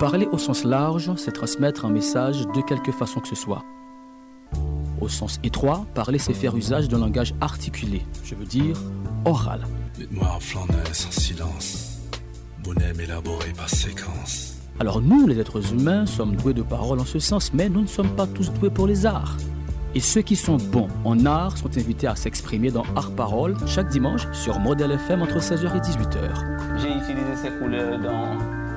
Parler au sens large, c'est transmettre un message de quelque façon que ce soit. Au sens étroit, parler, c'est faire usage d'un langage articulé, je veux dire oral. Dites-moi en en silence, bonhomme élaboré par séquence. Alors nous, les êtres humains, sommes doués de parole en ce sens, mais nous ne sommes pas tous doués pour les arts. Et ceux qui sont bons en art sont invités à s'exprimer dans Art Parole chaque dimanche sur Model FM entre 16h et 18h. J'ai utilisé ces couleurs dans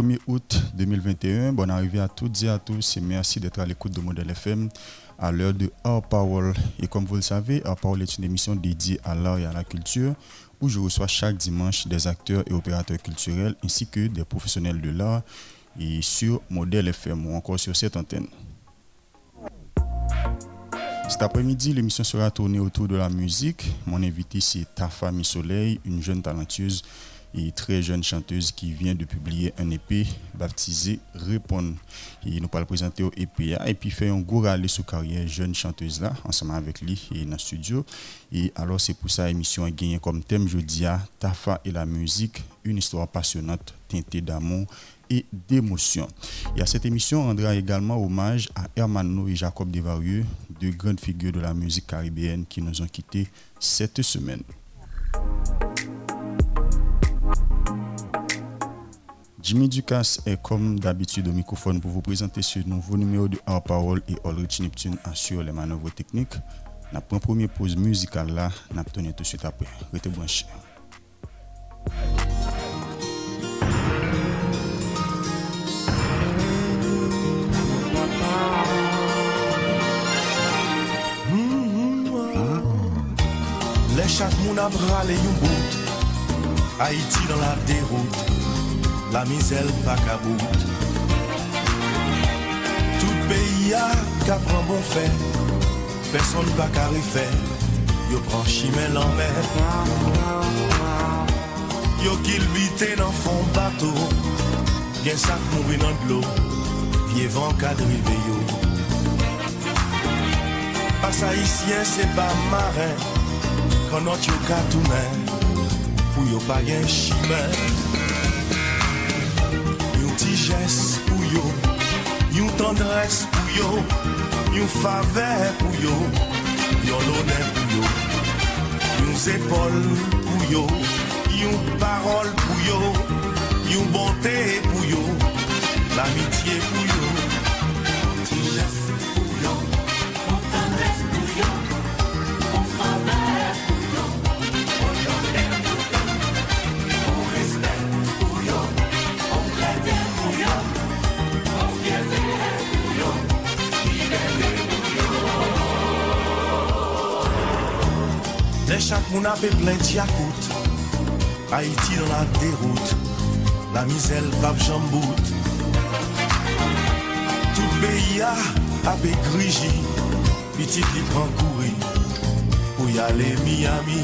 1er août 2021. Bonne arrivée à toutes et à tous et merci d'être à l'écoute de Modèle FM à l'heure de Our Power. Et comme vous le savez, Our Power est une émission dédiée à l'art et à la culture où je reçois chaque dimanche des acteurs et opérateurs culturels ainsi que des professionnels de l'art et sur Modèle FM ou encore sur cette antenne. Cet après-midi, l'émission sera tournée autour de la musique. Mon invité, c'est Tafa Soleil, une jeune talentueuse et très jeune chanteuse qui vient de publier un EP baptisé Répondre. Et nous le présenter au EP et puis fait un gros rallye sous carrière jeune chanteuse là ensemble avec lui et dans le studio. Et alors c'est pour ça l'émission a gagné comme thème jeudi à Tafa et la musique, une histoire passionnante teintée d'amour et d'émotion. Et à cette émission, on rendra également hommage à Hermano et Jacob Desvarieux, deux grandes figures de la musique caribéenne qui nous ont quittés cette semaine. Jimmy Ducasse est comme d'habitude au microphone pour vous présenter ce nouveau numéro de Our Parole et Ulrich Neptune assure les manœuvres techniques. Pris première pause musicale là, n'a tout de suite après. Restez branchés. Les chaque Haïti dans la déroute la mizel pa kabout. Tout peyi a kapran bon fè Person pa kari fè Yo pran chimè lan mè Yo kilbite nan fon bato Gen sak mouvi nan dlo Pye van kadrive yo Pasa isyen se pa mare Konon tyo katoumen Pou yo pa gen chimè. jes pou yo, yon tendres pou yo, yon fave pou yo, yon lone pou yo, yon zepol pou yo, yon parol pou yo, yon bonte pou yo, l'amitié pou yo. Chak moun apè plen ti akout Haiti nan la deroute La mizel pap jambout Tout beyi a apè griji Pitit li pran kouri Pou yale Miami.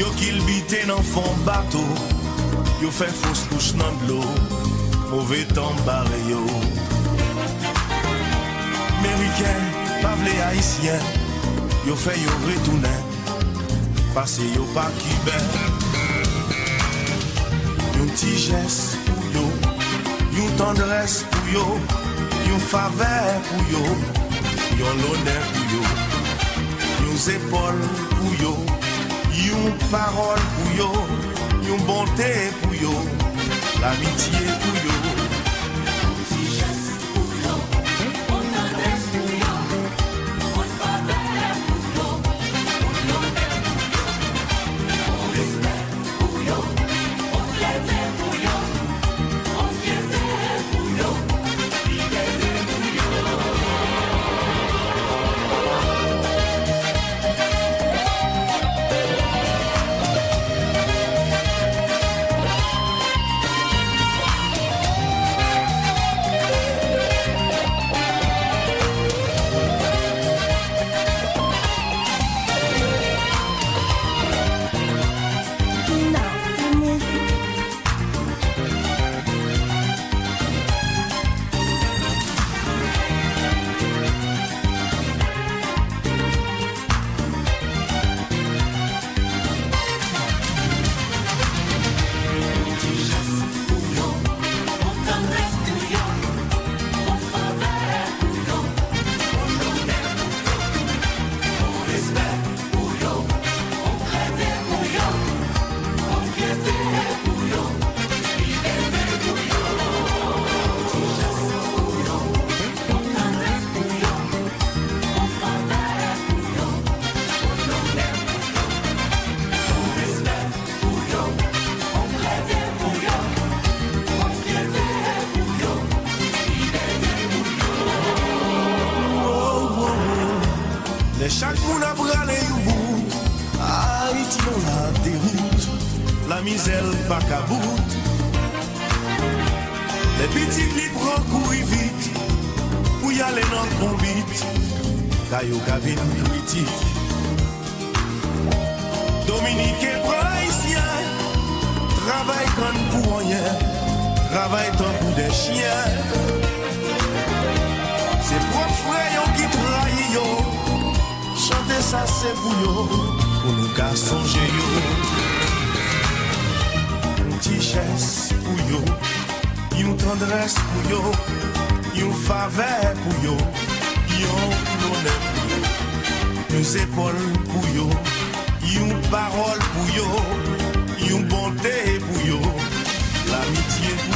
Yo kil bite nan fon bato Yo fè fos kouch nan glo Mouve tan bare yo. Merikèn, pavle haisyen Yo fè yo retounè Pase yo pa ki bè Yon ti jès pou yo Yon tendres pou yo Yon fave pou yo Yon lonè pou yo Yon zépol pou yo Yon parol pou yo Yon bontè pou yo L'amitié pou yo. E chak moun ap rale yon bout A iti yon la deroute La mizel baka bout Le pitit li pran kouri vit Pou yale nan konbit Kayo gavin kritik Dominike praisyen Travay kan pou anyen Travay tan pou de chyen sa se pou yo. Pou nou ka sonje yo. Tiches pou yo. Yon tendres pou yo. Yon fave pou yo. Yon lone pou yo. Yon sepol pou yo. Yon parol pou yo. Yon bonte pou yo. L'amitié pou yo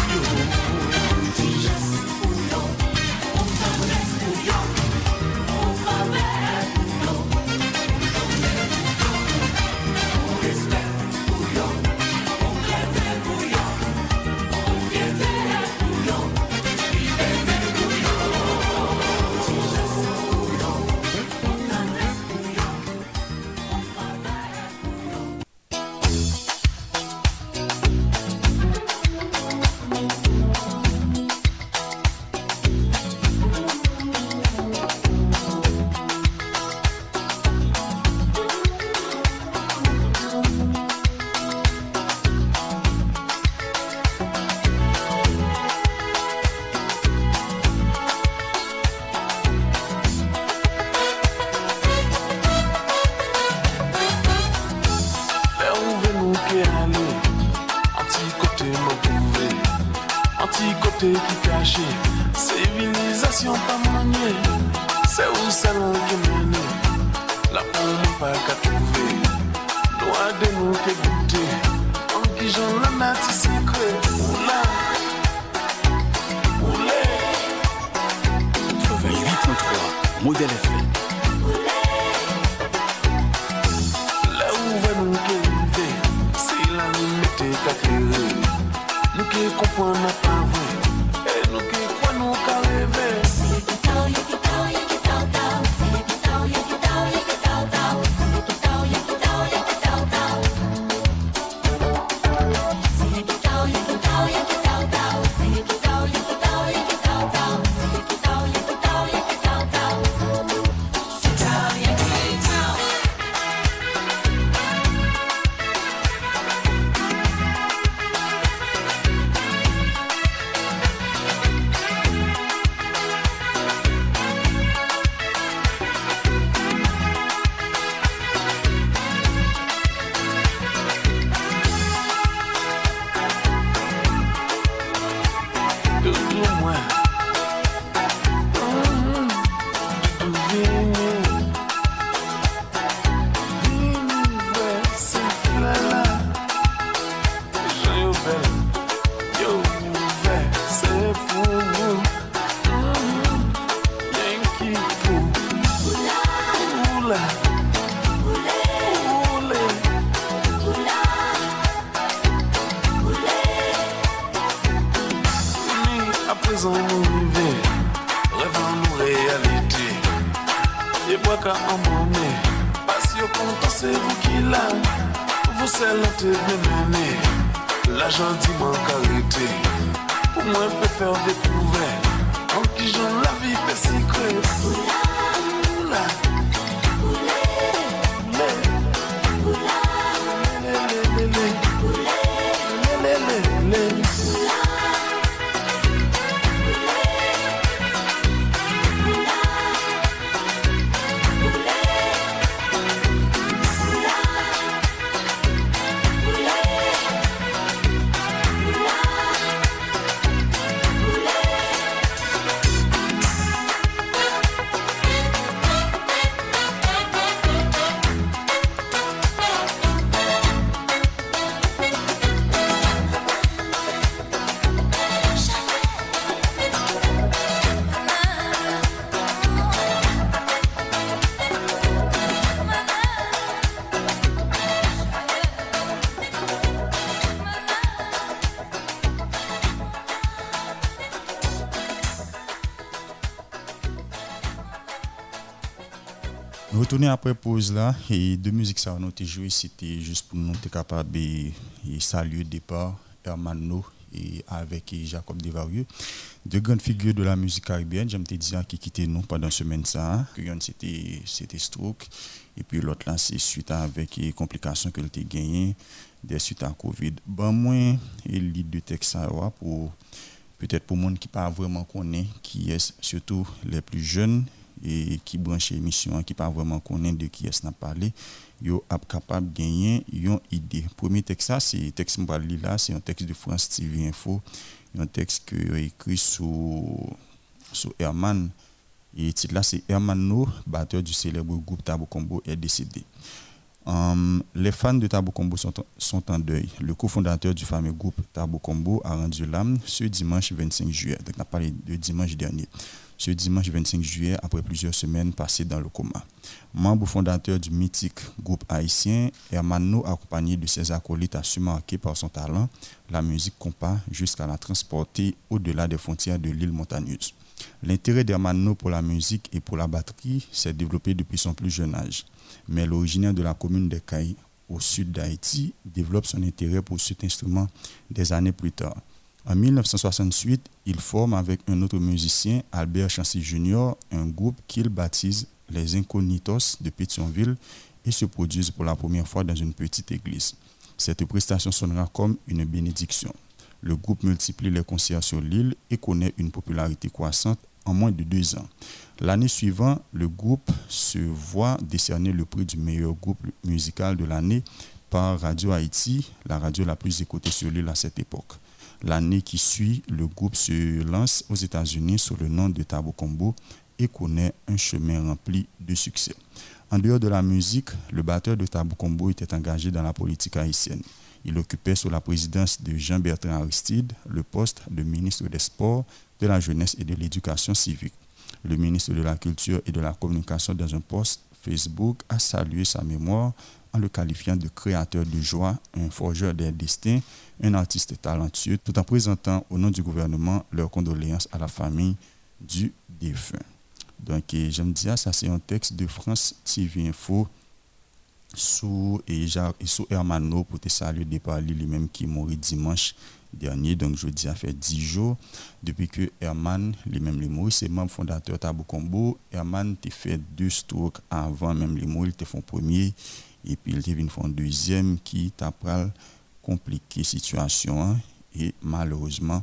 Retourner après pause là, et deux musiques ça on a joué, c'était juste pour nous être capable de saluer départ Hermano et avec Jacob Devarieux, deux grandes figures de la musique caribéenne. J'aime te dire qui quittait nous pendant semaine ça. Que c'était c'était stroke et puis l'autre là c'est suite avec les complications que a gagné des suites à Covid. Bon moi et lit de texte pour peut-être pour monde qui pas vraiment connaît qui est surtout les plus jeunes et qui branche l'émission qui pas vraiment connaît de qui est n'a parlé yo ap capable gagner une idée premier texte c'est texte là c'est un texte de France TV Info un texte que écrit sous Herman et titre là c'est Herman No batteur du célèbre groupe Tabo Combo est décédé um, les fans de Tabo Combo sont, sont en deuil. Le cofondateur du fameux groupe Tabo Combo a rendu l'âme ce dimanche 25 juillet. Donc, on a parlé de dimanche dernier ce dimanche 25 juillet après plusieurs semaines passées dans le coma. Membre fondateur du mythique groupe haïtien, Hermano, accompagné de ses acolytes, a su marquer par son talent la musique compas jusqu'à la transporter au-delà des frontières de l'île montagneuse. L'intérêt d'Hermano pour la musique et pour la batterie s'est développé depuis son plus jeune âge. Mais l'originaire de la commune de Cailles, au sud d'Haïti, développe son intérêt pour cet instrument des années plus tard. En 1968, il forme avec un autre musicien, Albert Chancy Jr., un groupe qu'il baptise les Incognitos de Pétionville et se produisent pour la première fois dans une petite église. Cette prestation sonnera comme une bénédiction. Le groupe multiplie les concerts sur l'île et connaît une popularité croissante en moins de deux ans. L'année suivante, le groupe se voit décerner le prix du meilleur groupe musical de l'année par Radio Haïti, la radio la plus écoutée sur l'île à cette époque. L'année qui suit, le groupe se lance aux États-Unis sous le nom de Tabo Combo et connaît un chemin rempli de succès. En dehors de la musique, le batteur de Tabo Combo était engagé dans la politique haïtienne. Il occupait sous la présidence de Jean-Bertrand Aristide le poste de ministre des Sports, de la Jeunesse et de l'Éducation civique. Le ministre de la Culture et de la Communication dans un poste Facebook a salué sa mémoire en le qualifiant de créateur de joie, un forgeur des destins, un artiste talentueux, tout en présentant au nom du gouvernement leurs condoléances à la famille du défunt. Donc, j'aime dire, ça c'est un texte de France TV Info sous, et, sous Hermano pour te saluer départ lui-même qui mourit dimanche dernier, donc je dis, ça fait 10 jours depuis que Herman, lui-même, est mort. C'est membre fondateur Tabou Combo. Herman t'a fait deux strokes avant même les mort, il t'a fait premier et puis il venu faire un deuxième qui t'a compliqué situation hein. et malheureusement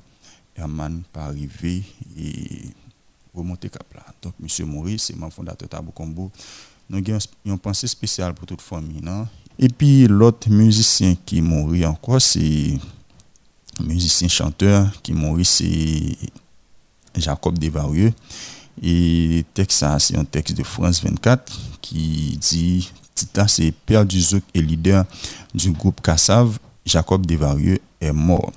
Herman pas arrivé et remonter cap là. Donc monsieur Maurice c'est mon fondateur Tabou nous avons une pensée spéciale pour toute famille non? Et puis l'autre musicien qui mourit encore c'est musicien chanteur qui mourit c'est Jacob Devarieux et texte c'est un texte de France 24 qui dit Tita, c'est Père du Zouk et leader du groupe Kassav, Jacob Devarieux est mort.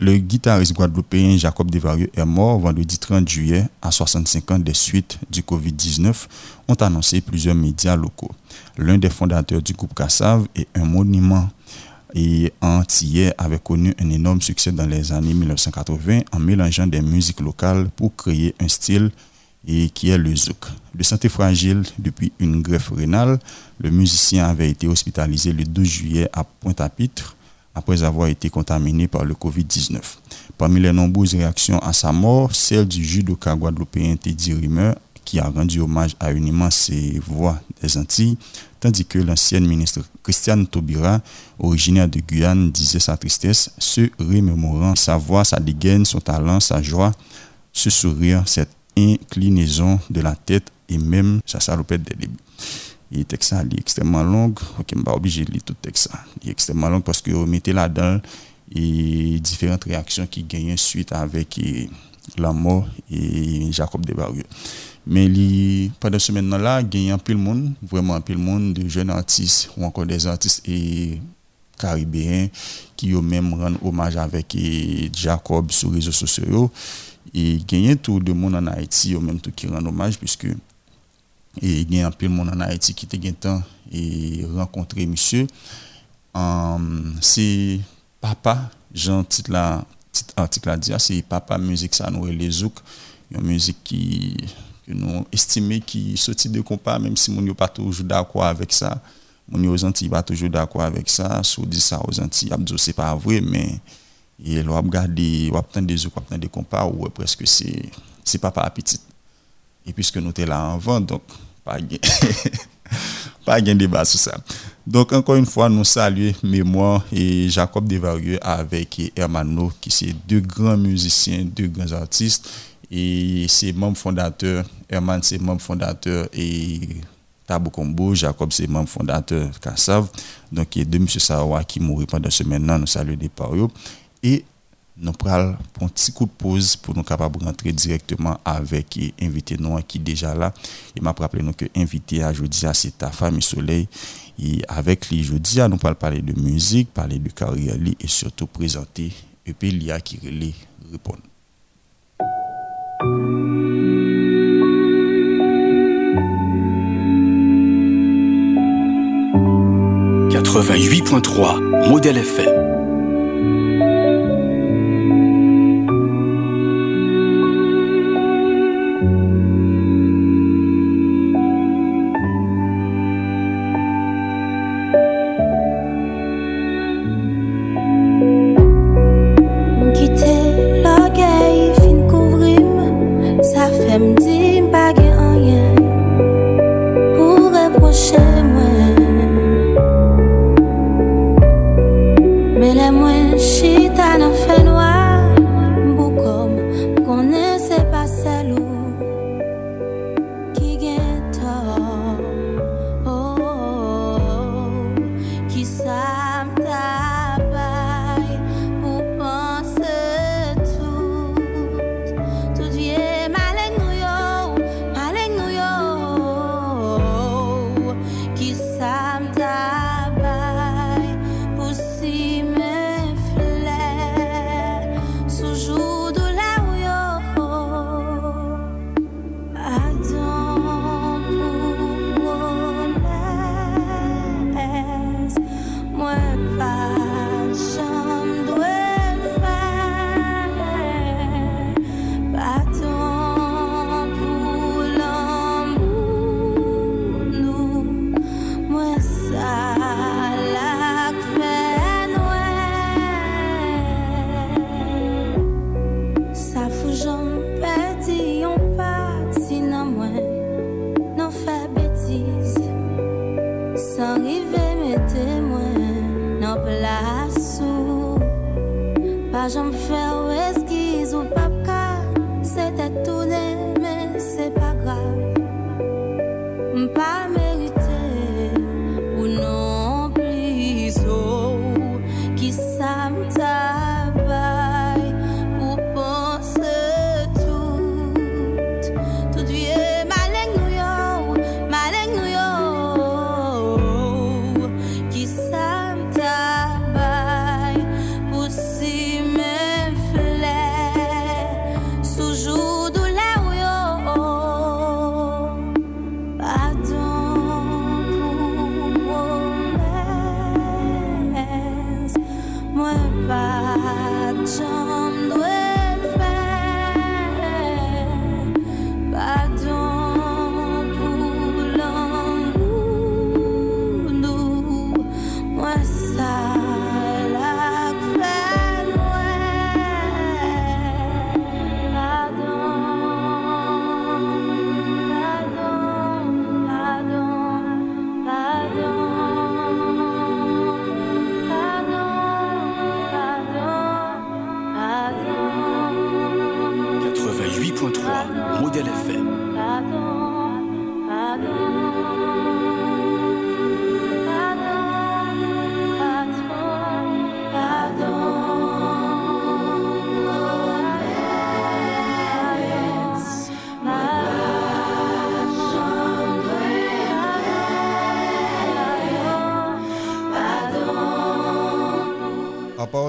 Le guitariste guadeloupéen Jacob Devarieux est mort vendredi 30 juillet à 65 ans des suites du Covid-19, ont annoncé plusieurs médias locaux. L'un des fondateurs du groupe Kassav est un monument et antillais avait connu un énorme succès dans les années 1980 en mélangeant des musiques locales pour créer un style qui est le zouk. De santé fragile depuis une greffe rénale, le musicien avait été hospitalisé le 12 juillet à Pointe-à-Pitre après avoir été contaminé par le Covid-19. Parmi les nombreuses réactions à sa mort, celle du judoka guadeloupéen Teddy Rimmer, qui a rendu hommage à une immense voix des Antilles, tandis que l'ancienne ministre Christiane Taubira, originaire de Guyane, disait sa tristesse, se remémorant sa voix, sa dégaine, son talent, sa joie, ce sourire, cette inclinaison de la tête et même sa salopette des débuts. Et texte est extrêmement long. Ok, suis pas obligé de lire tout texte. Il est extrêmement long parce que vous mettez là-dedans et différentes réactions qui gagnent suite avec la mort et Jacob Desbarrieux. Mais pendant ce moment-là, il y a peu de monde, vraiment peu de monde, de jeunes artistes ou encore des artistes et caribéens qui ont même rendu hommage avec Jacob sur les réseaux sociaux. Et gagner tout le monde en Haïti, au même tout qui rend hommage, puisque et il y a un peu de monde en Haïti qui était temps et rencontrer monsieur. Um, c'est papa, Jean titre la article à dire, c'est papa musique ça nous les zouk, une musique qui que nous estimons qui type de compas, même si nous pas toujours d'accord avec ça, nous aux Antilles pas toujours d'accord avec ça, on dit ça aux Antilles, c'est pas vrai, mais et on regarde on attend des autres, des compas ou presque c'est c'est pas par appétit? Et puisque nous sommes là avant, donc pas de débat sur ça. Donc, encore une fois, nous saluons Mémoire et Jacob Desvarieux avec Hermano, qui sont deux grands musiciens, deux grands artistes. Et c'est membre fondateur, Herman c'est membre fondateur et Tabou Combo, Jacob c'est membre fondateur Kassav. Donc, il y a deux M. Sawa qui mourent pendant ce maintenant, nous saluons des parios. Et nous prenons un petit coup de pause pour nous capables rentrer directement avec l'invité qui est déjà là. Il m'a rappelé que l'invité à jeudi, c'est ta femme Soleil. Et avec lui, jeudi, nous allons parler de musique, parler de carrière et surtout présenter EP l'IA qui les répond. « 88.3 Modèle FM já me fez esquizo.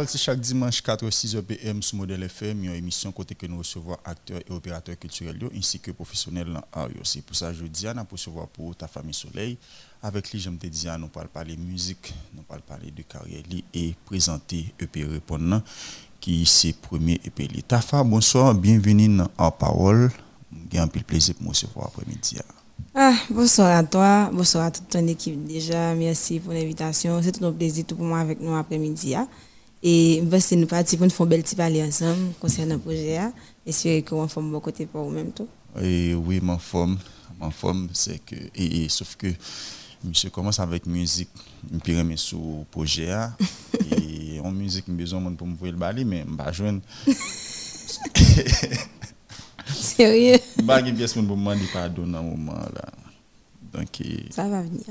C'est chaque dimanche 4 6 PM sur Modèle FM, une émission côté que nous recevons acteurs et opérateurs culturels ainsi que professionnels en C'est pour ça que je dis à nous recevoir pour ta famille Soleil. Avec lui, j'aime te dire, nous parlons parler musique, nous parlons parler de carrière et présenter EP répondant qui c'est premier EP. Tafa, bonsoir, bienvenue en parole. j'ai un plaisir pour moi ce après-midi. Ah, bonsoir à toi, bonsoir à toute ton équipe déjà. Merci pour l'invitation. C'est un plaisir tout pour moi avec nous après-midi. Et c'est nous partir pour nous faire un bel petit parler ensemble concernant le projet. J'espère qu'on forme bon côté pour vous-même tout. Et oui, ma forme, ma forme, c'est que, et, sauf que, monsieur commence avec musique, je me sur le projet. et en musique, j'ai besoin pour me voir le balai, mais je ne joindre. Sérieux? Je ne vais pas pour demander pardon dans moment là. Donc, ça va venir.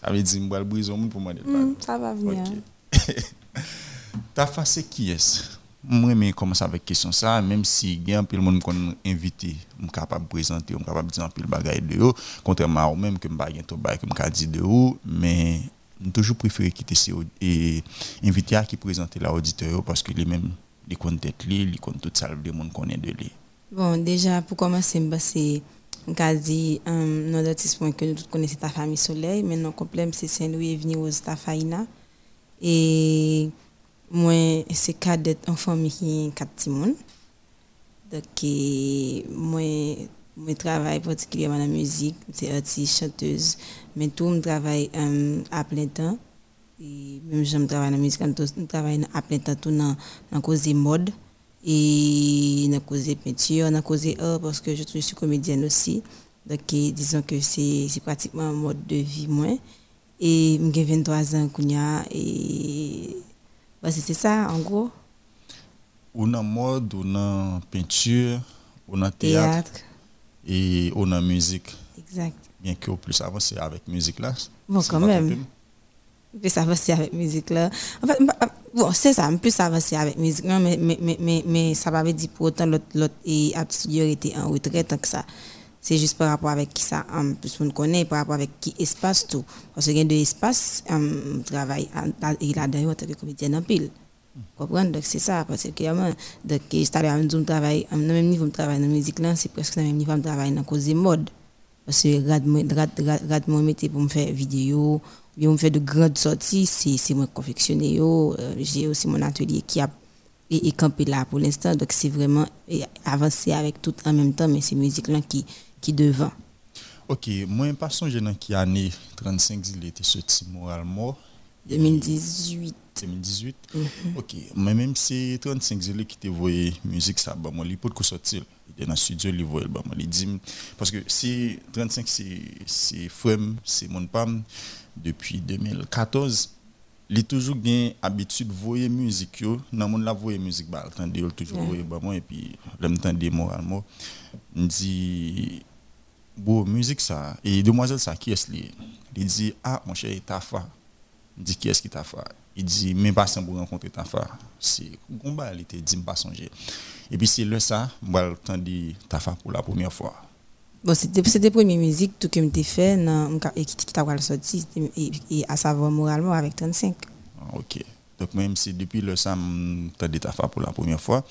Ça veut dire que je vais briser pour demander pardon. Mm, ça va venir. Ta fase ki es? Mwen men komanse avèk kesyon sa, menm si gen anpil moun m kon invite, m kapab prezante, m kapab di anpil bagay de yo, kontrèman ou menm ke m bagay to bay ke m ka di de yo, men m toujou preferi kite se e, invite a ki prezante la audite yo, paske li menm li kon tèt li, li kon tout salve de moun konen de li. Bon, deja pou komanse m basi, m ka di um, nan datis mwen ke nou tout konen se ta fami soley, men nan komplem se sen ou e vini ou se ta fayina, et moi, c'est cadet en famille qui est quatre timons. Donc, moi, je travaille particulièrement dans la musique, c'est artiste, chanteuse, mais tout, je travaille à plein temps. Et même je travaille dans la musique, je travaille à plein temps tout dans la cause mode et dans cause peinture, dans la cause art, parce que je suis comédienne aussi. Donc, disons que c'est pratiquement un mode de vie, moi. Et j'ai 23 ans, et bah, c'est ça, en gros. On a mode, on a peinture, on a théâtre, et on a musique. Exact. Bien que plus avancé avec musique là. Bon, quand même. Plus avancé avec musique là. En fait, bah, bon, c'est ça, plus avancé avec musique là, mais, mais, mais, mais, ça va dire pour autant l'autre, l'autre et studio était en retraite tant que ça. C'est juste par rapport avec qui ça, um, plus on connaît, par rapport avec qui espace tout. Parce qu'il y a deux espaces, um, travail, il a d'ailleurs en tant que comédien en pile. Donc c'est ça, parce que moi, donc, je travaille, à même niveau de travail dans la musique, c'est presque le même niveau de travail dans la cause des modes. Parce que regarde moi mettez pour me faire vidéo, bien me faire de grandes sorties, c'est moi confectionner euh, j'ai aussi mon atelier qui a et, campé là pour l'instant donc c'est vraiment avancer avec tout en même temps mais c'est musique là qui qui devant. Ok, moi, pas songer dans qui année 35 il était sorti moralement. 2018. 2018 Ok, mais même si 35 il qui te voyé musique, ça, bah, moi, il peut sortir. Il était dans le studio, il voyait, bah, moi, il dit, parce que si 35 c'est frère, c'est mon pam, depuis 2014, il a toujours bien habitude de voir musique yo dans monde la voir musique ba attendez toujours voir bah moi et puis l'aime moralement dit bon, musique ça. Et demoiselle ça, qui est-ce Il dit, ah, mon cher, Tafa. Il dit, qui est-ce qui Tafa Il dit, mais pas sans pour rencontrer Tafa. C'est, combat, il était dit, pas songer. Et puis c'est là ça, moi, entendu Tafa pour la première fois. Bon, c'était la première musique tout que j'ai fait, et qui t'a sorti, et à savoir moralement avec 35. Ah, ok. Donc, même si depuis le as dit Tafa pour la première fois.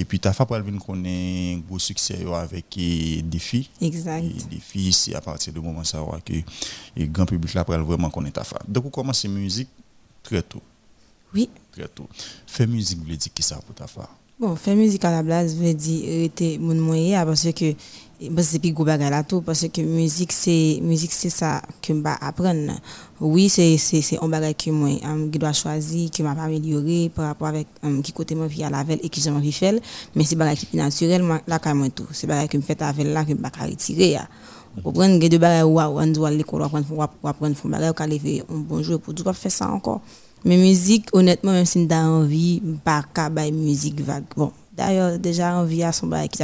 Et puis, Tafa pour venir connaître un gros succès avec des filles. Exact. des filles, c'est à partir du moment où que le grand public là pour vraiment connaître Tafa. Donc, on commence la musique très tôt. Oui. Très tôt. Faire musique veut dire qui ça pour Tafa? Bon, faire musique à la base veut dire être mon moyen parce que c'est plus gros là tout parce que musique c'est musique c'est ça que je apprendre oui c'est c'est c'est un bagage que moi um, dois choisir qui m'a pas amélioré par rapport avec um, qui côté moi vie à la veille et qui envie faire mais c'est bagage qui naturel là quand moi tout c'est bagage que me fait avec là que me pas retirer comprenez que de bagage waouh on doit l'école apprendre apprendre font bagage quand lever un bon jour pour pas faire ça encore mais musique honnêtement même si j'ai envie pas qu'à musique vague bon d'ailleurs déjà envie à son bagage qui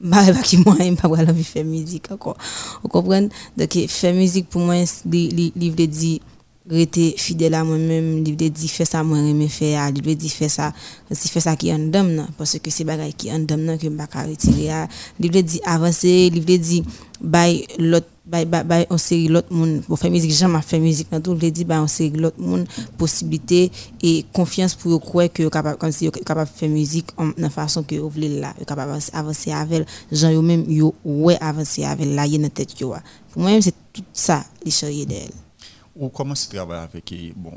bah pas qui moi aime pas envie faire musique encore vous comprenez donc faire musique pour moi les livre dit rester fidèle à moi-même livre dit faire ça moi aimer faire livre dit faire ça c'est faire ça qui en donne parce que c'est bagaille qui en donne que pas retirer livre dit avancer livre dit by l'autre bay, bay on série l'autre monde. Pour faire musique jamais fait musique dans tout le dit bay on série l'autre monde possibilité et confiance pour croire que capable comme si capable faire musique la façon que vous voulez là capable avancer avec gens yo même yo ouais avancer avec là dans tête yo pour moi c'est tout ça les charrier d'elle. Ou comment tu travailles avec bon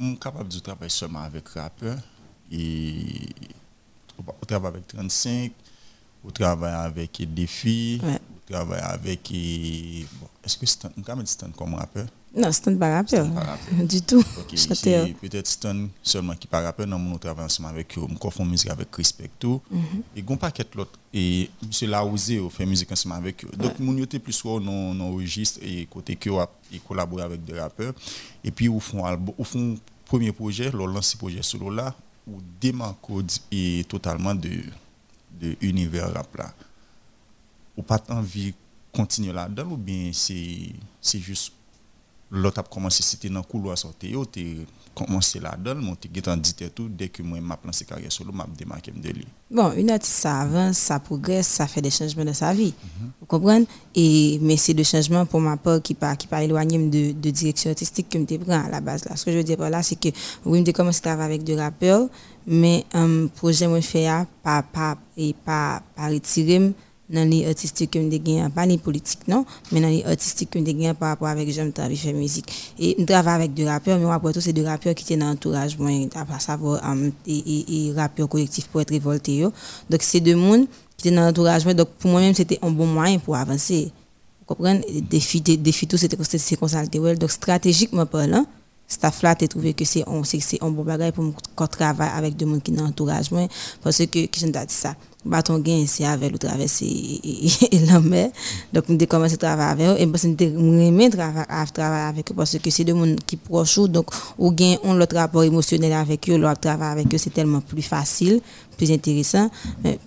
on capable de travailler seulement avec rappeur et on travaille avec 35 Vous travaillez avec des filles, Ouais. Vous travaillez avec. bon, Est-ce que Stan, dit Stan comme rappeur? Non, c'est un pas rappeur. pas. Du tout. C'est peut-être Stan seulement qui pas rappeur, non, nous travaillons ensemble avec eux, on confond musique avec Respect tout. Et gon paquet l'autre et monsieur Laouzé on fait musique ensemble avec eux. Donc mon yoté plus soit non non registre et côté que et collaborer avec des rappeurs et puis au fond au fond premier projet, leur lancer projet solo là ou démarco et totalement de de univers rap là. Ou pas envie continuer là-dedans ou bien c'est juste l'autre a commencé c'était dans couloir sorti yo t'es commencé là-dedans mon t'es getan dit tout dès que moi m'a lancé carrière solo m'a démarqué de lui Bon, une artiste, ça avance, ça progresse, ça fait des changements dans sa vie. Vous comprenez? Et, mais c'est des changements pour ma part qui pas, qui pas éloigné de, de direction artistique que je prends à la base. Là. Ce que je veux dire par là, c'est que oui, je commencé à travailler avec des rappeurs, mais un projet que je fais, là, pas, pas, et pas, pas retirer dans les artistiques que je gagne, pas les politiques, non, mais dans les artistiques que je gagne par rapport avec j'aime travailler faire musique. Et je travaille avec des rappeurs, mais après tout, c'est des rappeurs qui étaient dans l'entourage, à savoir, um, et, et, et rappeurs collectifs pour être révoltés. Donc, c'est deux mondes qui étaient dans l'entourage, donc pour moi-même, c'était un bon moyen pour avancer. Vous comprenez? Et Défi, dé- défi tout, c'était consulté. Ouais. Donc, stratégiquement parlant, staff là, trouvé que c'est un, bon bagage pour qu'on travaille avec des gens qui sont dans l'entourage. Parce que, qui dit ça? Bâton gain, c'est avec le traverser la mer. Donc, avons commencé à travailler avec eux. Et parce que aimons travailler avec eux parce que c'est des gens qui proches. Donc, ou gain, on l'autre rapport émotionnel avec eux, leur travail avec eux, c'est tellement plus facile, plus intéressant. Mais,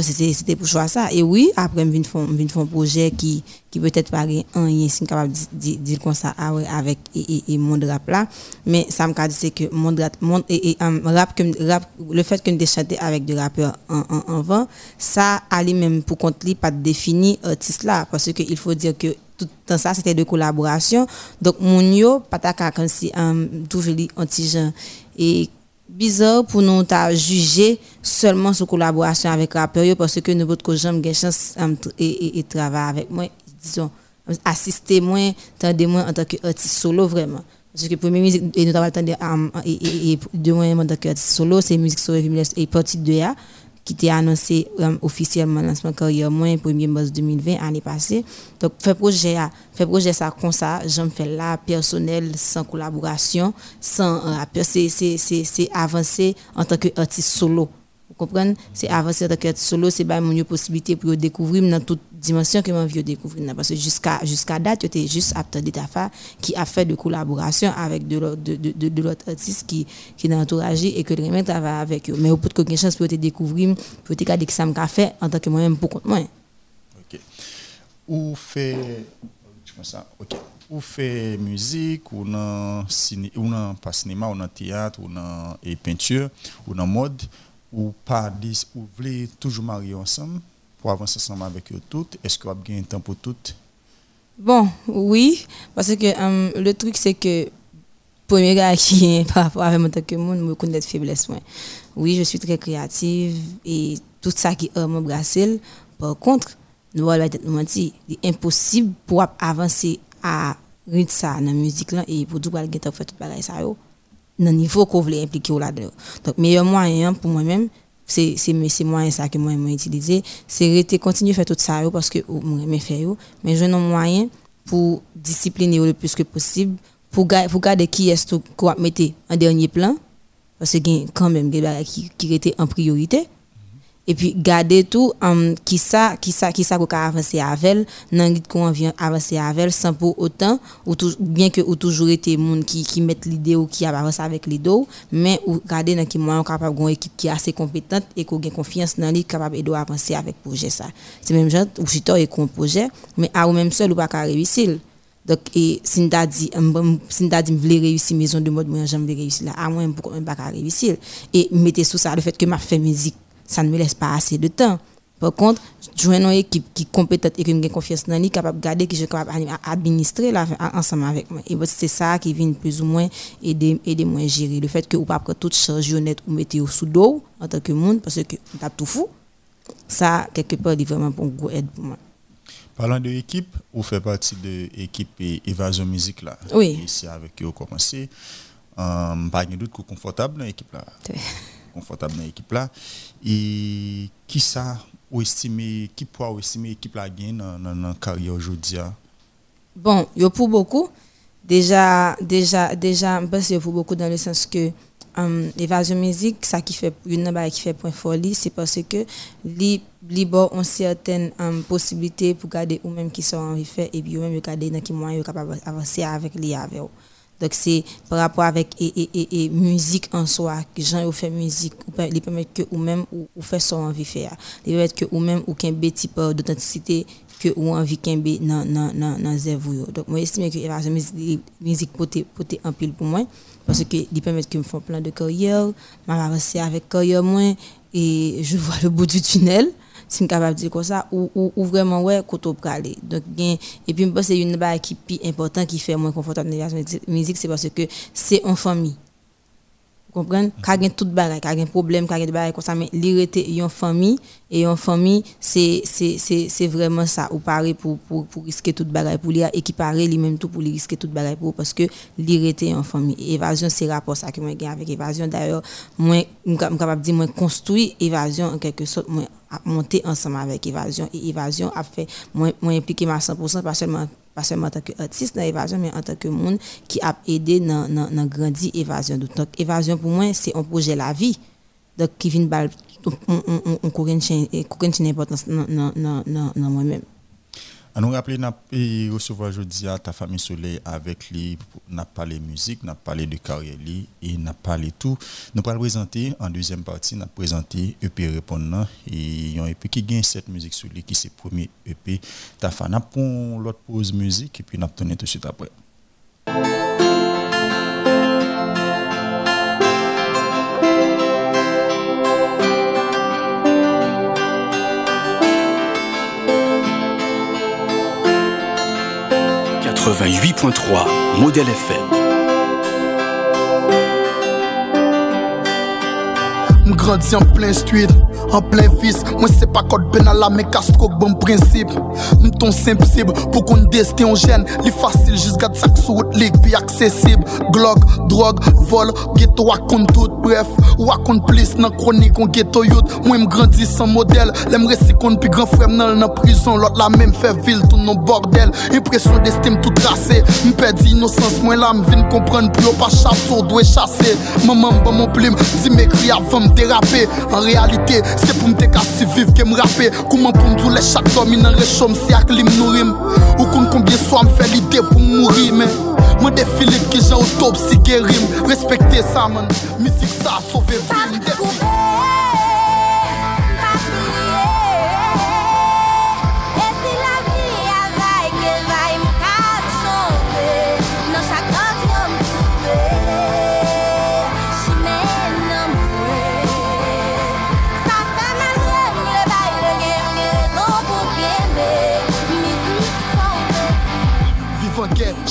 c'était pour choisir ça. Et oui, après, je viens faire un projet qui, qui peut-être pas rien, si capable de dire- comme ça ah avec et, monde rap là. Mais ça me dit c'est que monde rap, monde, et, um, rap, que, le fait que nous chanté avec des rappeurs en, en, en vent, ça a lui-même pour compte lui pas défini artiste là. Parce que il faut dire que tout dans ça, c'était de collaboration. Donc, mon yo, pas ta comme si, toujours li anti-gens. Et bizarre pour nous ta juger seulement sur collaboration avec rappeur parce que nous votre jamais gain chance tr- et, et, travailler avec moi disons assister moi tendre moi en tant qu'artiste solo vraiment parce que première musique et nous avons entendu um, et, et, et de moi en tant qu'artiste solo c'est musique sur et partie 2 a qui était annoncé um, officiellement lancement carrière moi 1er mars 2020 année passée. Donc fait projet fait projet ça comme ça j'en fais là personnel sans collaboration sans rappeur c'est c'est avancer en tant qu'artiste solo. Vous comprenez? C'est avancer en tant qu'artiste solo c'est ba mon possibilité pour découvrir dans toute dimension que m'envie de découvrir parce que jusqu'à jusqu'à date j'étais juste apte d'état qui a fait de collaboration avec de l'autre artiste qui qui l'entourage et que le travailler avec eux. Mais au bout de chance pour te découvrir pour te garder que ça fait en tant que moi-même pour compte moi. OK. Ou fait je ça OK. Ou fait musique ou dans ciné ou dans pas cinéma ou dans théâtre ou dans peinture ou dans mode ou pas ou voulez toujours marier ensemble? Pour avancer ensemble avec eux toutes? Est-ce que vous avez un temps pour toutes? Bon, oui, parce que euh, le truc, c'est que premier gars qui par rapport avec moi, que monde, me connaît faiblesse. moi. Oui, je suis très créative et tout ça qui est bracelet. Par contre, nous allons être menti, il est impossible pour avancer à rythme ça dans la musique là et pour tout le faire tout pareil ça yo dans niveau qu'on voulait impliquer là-dedans. Donc, meilleur moyen pour moi-même, c'est c'est moyen ça que moi moi utiliser. C'est rester continuer faire tout ça parce que oh, moi me faire mais je un moyen pour discipliner le plus que possible pour garder qui est tout qu'on mettre en dernier plan. Parce que quand même des qui qui étaient en priorité E pi gade tou um, ki sa, ki sa, ki sa kou ka avanse avel, nan git kou anvyen avanse avel, san pou otan, ou tou, bien ke ou toujou ete moun ki, ki met lide ou ki avanse avek lide ou, men ou gade nan ki mwen ou kapab goun ekip ki ase kompetant e kou gen konfians nan li kapab edo avanse avek proje sa. Se menm jan, ou chito e kon proje, men a ou menm sel ou pa ka rewisil. Dok e sin da di m vle reyusi mezon de mod mwen jan vle reyusi la, a mwen m pou kon m pa ka rewisil. E m mette sou sa le fet ke ma fe mizik. Ça ne me laisse pas assez de temps. Par contre, joindre une équipe qui est compétente et qui a confiance dans lui, capable de garder, qui est capable d'administrer ensemble avec moi. Et bon, c'est ça qui vient plus ou moins aider, aider moi à gérer. Le fait que vous pas prendre toute charge honnête ou mettez au sous dos en tant que monde, parce que vous tape tout fou. Ça, quelque part, c'est vraiment une gros aide pour moi. Parlant de équipe, vous faites partie de l'équipe Évasion Musique là. Oui. C'est avec eux commencé. Um, pas de doute que vous confortable dans l'équipe là. Confortable dans l'équipe là. Et qui ça ou estimer qui poids ou estimer équipe la dans dans carrière aujourd'hui hein? Bon, yo pour beaucoup. Déjà, déjà, déjà, parce pour beaucoup dans le sens que um, évasion musique, ça qui fait, fait point folie, c'est parce que li, li bon ont certaines um, possibilités pour garder ou même qui sont de faire et puis ou même garder dans qui moyen capable d'avancer avec li avec eux. Donc c'est par rapport avec et, et, et, musique en soi, que gens ont fait musique, ou pe- li permettre que ou même ou, ou envie de faire. Li permettre que ou même ou qu'un type d'authenticité que ou envie nan nan nan zèvou yo. Donc moi estime que évasion musique musique pote pote en pile pour moi parce que il permet que me font plein de carrière, m'a avancé avec carrière moins et je vois le bout du tunnel si m kapab di kon sa, ou, ou, ou vreman wè koto prale. Donk gen, epi m pose yon ba ki pi important ki fè mwen konfortab nan jazz mizik, se parce ke se an fami. Comprenez Ka gen tout bagay, ka gen problème, gen des bagay comme ça mais li rete yon famille et yon famille c'est c'est c'est vraiment ça. Ou pareil pour pour pour risquer tout bagay pour li équiparer lui même tout pour li risquer tout bagay pour parce que li rete en famille. Évasion c'est rapport ça que moi gagne avec évasion. D'ailleurs moi capable dire moi construit évasion en quelque sorte moi a monté ensemble avec évasion. Et évasion a fait moi moi impliqué à 100% pas seulement pa seman tanke artist nan evasyon, men an tanke moun ki ap ede nan, nan, nan grandi evasyon. Donk evasyon pou mwen, se an proje la vi, donk ki vin bal, on, on, on, on kouren chen, kouren chen importans nan, nan mwen menm. À nous rappeler, n'a et recevoir aujourd'hui à ta famille Soleil avec lui, n'a parlé musique, n'a parlé de carrière et n'a parlé tout. Nous allons présenter en deuxième partie, n'a présenté EP répondant et un EP qui gagne cette musique sur lui qui c'est premier EP. Ta n'a pour l'autre pause musique et puis tourné tout de suite après. « 88.3 Modèle FM. grandi an plen stuit, an plen vis Mwen se pa kote penal la men kastrok bon prinsip Mwen ton simpsib pou kon deste yon jen Li fasil jis gad sak sou wot lik pi aksesib Glok, drog, vol, geto wakon tout Bref, wakon plis nan kronik yon geto yot Mwen m grandi san model Lem resikon pi gran frem nan nan prison. Lot la men fe vil ton nan bordel Impresyon deste m tout rase M pedi inosans mwen la m vin kompren Pyo pa chaso dwe chase Maman ba mon plim, di me kri avan m dera kapè An realite, se pou mte ka si viv ke m rapè Kouman pou m doule chak domi nan rechom si ak li m nourim Ou kon konbyen swa m fè l'ide pou m mouri men Mwen defile ki jan otop si gerim Respekte sa men, mizik sa sove vre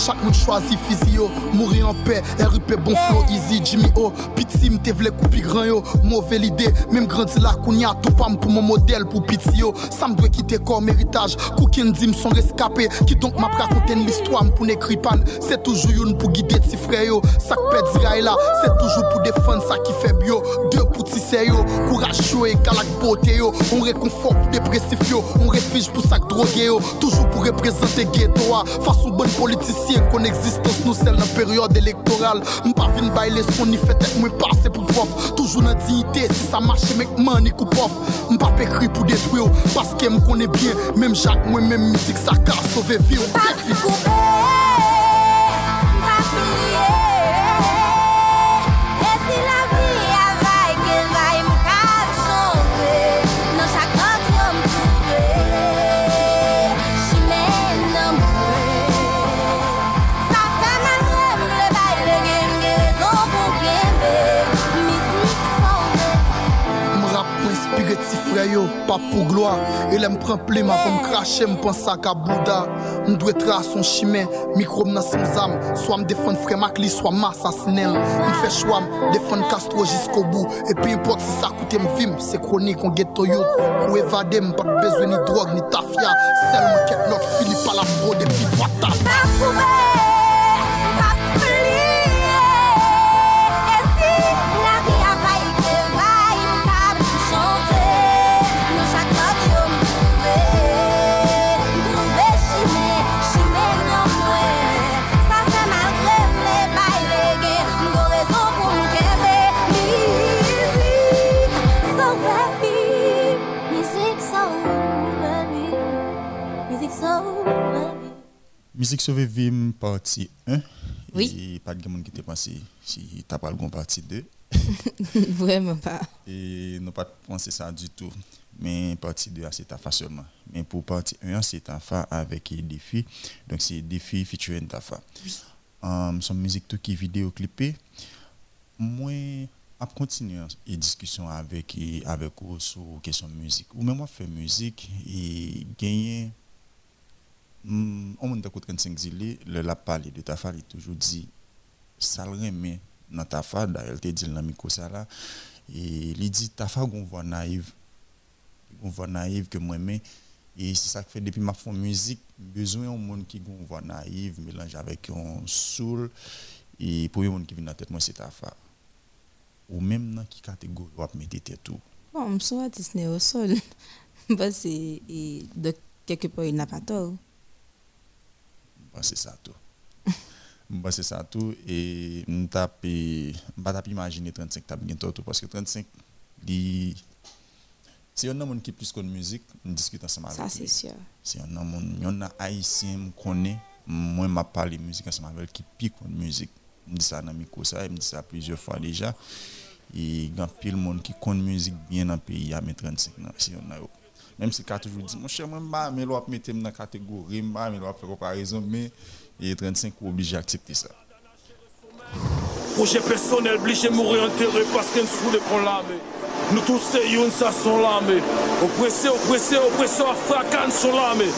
Chaque monde choisit physio. Mourir en paix, RIP bon flow easy Jimmy O, piti m'te vle coupi grand yo. Mauvais l'idée, même grandi là qu'on y a tout pam pour mon modèle pour piti yo. Ça me doit quitter comme héritage Cooking dim son rescapé Qui donc m'a raconté une histoire pour n'écrire pan C'est toujours une pour guider ti frère yo. Ça que pète diraille là, c'est toujours pour défendre ça qui fait bio. Deux pour tisser yo, courage chaud et galak beauté yo. On réconfort pour dépressif yo, on refuge pour sac drogué yo. Toujours pour représenter ghetto ah. Façon bonne politicien qu'on existence nous c'est la période électorale. M'pas vin bail les sons ni fait tête moi passer pour prof. Toujours dans dignité si ça marche mec man ni coupe off. M'pas écrit pour détruire parce que me connaît bien. Même Jacques moi même musique ça casse sauver vie au défi pas pour gloire. Et là m'prend plume avant m'cracher, m'pense à Kabouda. M'doit tra son chemin, micro m'nan sans âme. Soit m'défendre frère Macli, soit m'assassiner M'fait choix, défendre Castro jusqu'au bout. Et peu importe si ça coûte m'vim, c'est chronique on ghetto yo. Pour évader, m'pas besoin ni drogue ni tafia. Seulement qu'être l'autre Philippe à la fraude et puis Musique Sauve Vim, partie 1. Oui. Et pas de monde qui t'a pensé si t'as pas le bon partie 2. Vraiment pas. Et non pas penser ça du tout. Mais partie 2, c'est Tafa seulement. Mais pour partie 1, c'est Tafa avec défi. Donc c'est défi featuring Tafa. Um, son musique tout qui est vidéo clippé. Moi, à continuer une discussion avec avec vous sur question musique. Ou même moi faire musique et gagner on m'a dit 35 zilé, le la de ta il toujours dit ça le remet dans ta fa d'ailleurs te dit dans micro ça là. Et il dit ta fa gon voix naïve. On voix naïve que moi mais et c'est ça que fait depuis ma fond musique besoin un monde qui gon voix naïve mélange avec un soul. Et pour un monde qui vient dans tête moi c'est ta fa ou même dans qui catégorie on mettre tête tout bon je suis artiste néo soul parce que quelque part il n'a pas tort c'est ça tout. c'est ça tout. Et je ne pas imaginer 35 tape bientôt tout parce que 35, c'est un homme qui est plus de musique, on discute ensemble avec Ça, c'est sûr. C'est un homme, il y en a haïtien, connaît, moi, je parle de musique ensemble avec qui pique de musique. Je dis ça dans micro, ça, je dis ça plusieurs fois déjà. Et il y a de monde qui connaît musique bien dans le pays, à 35 c'est un Mèm si ka toujou di, mwen chè mwen mba, mè lwa ap metem nan kategori mba, mè lwa ap fè komparizon, mè, e 35 ou oblige aksepte sa. Proje personel bliche mouri enterre, paske n soule kon lame. Nou tout se youn sa son lame. Opresè, opresè, opresè, afakan son lame.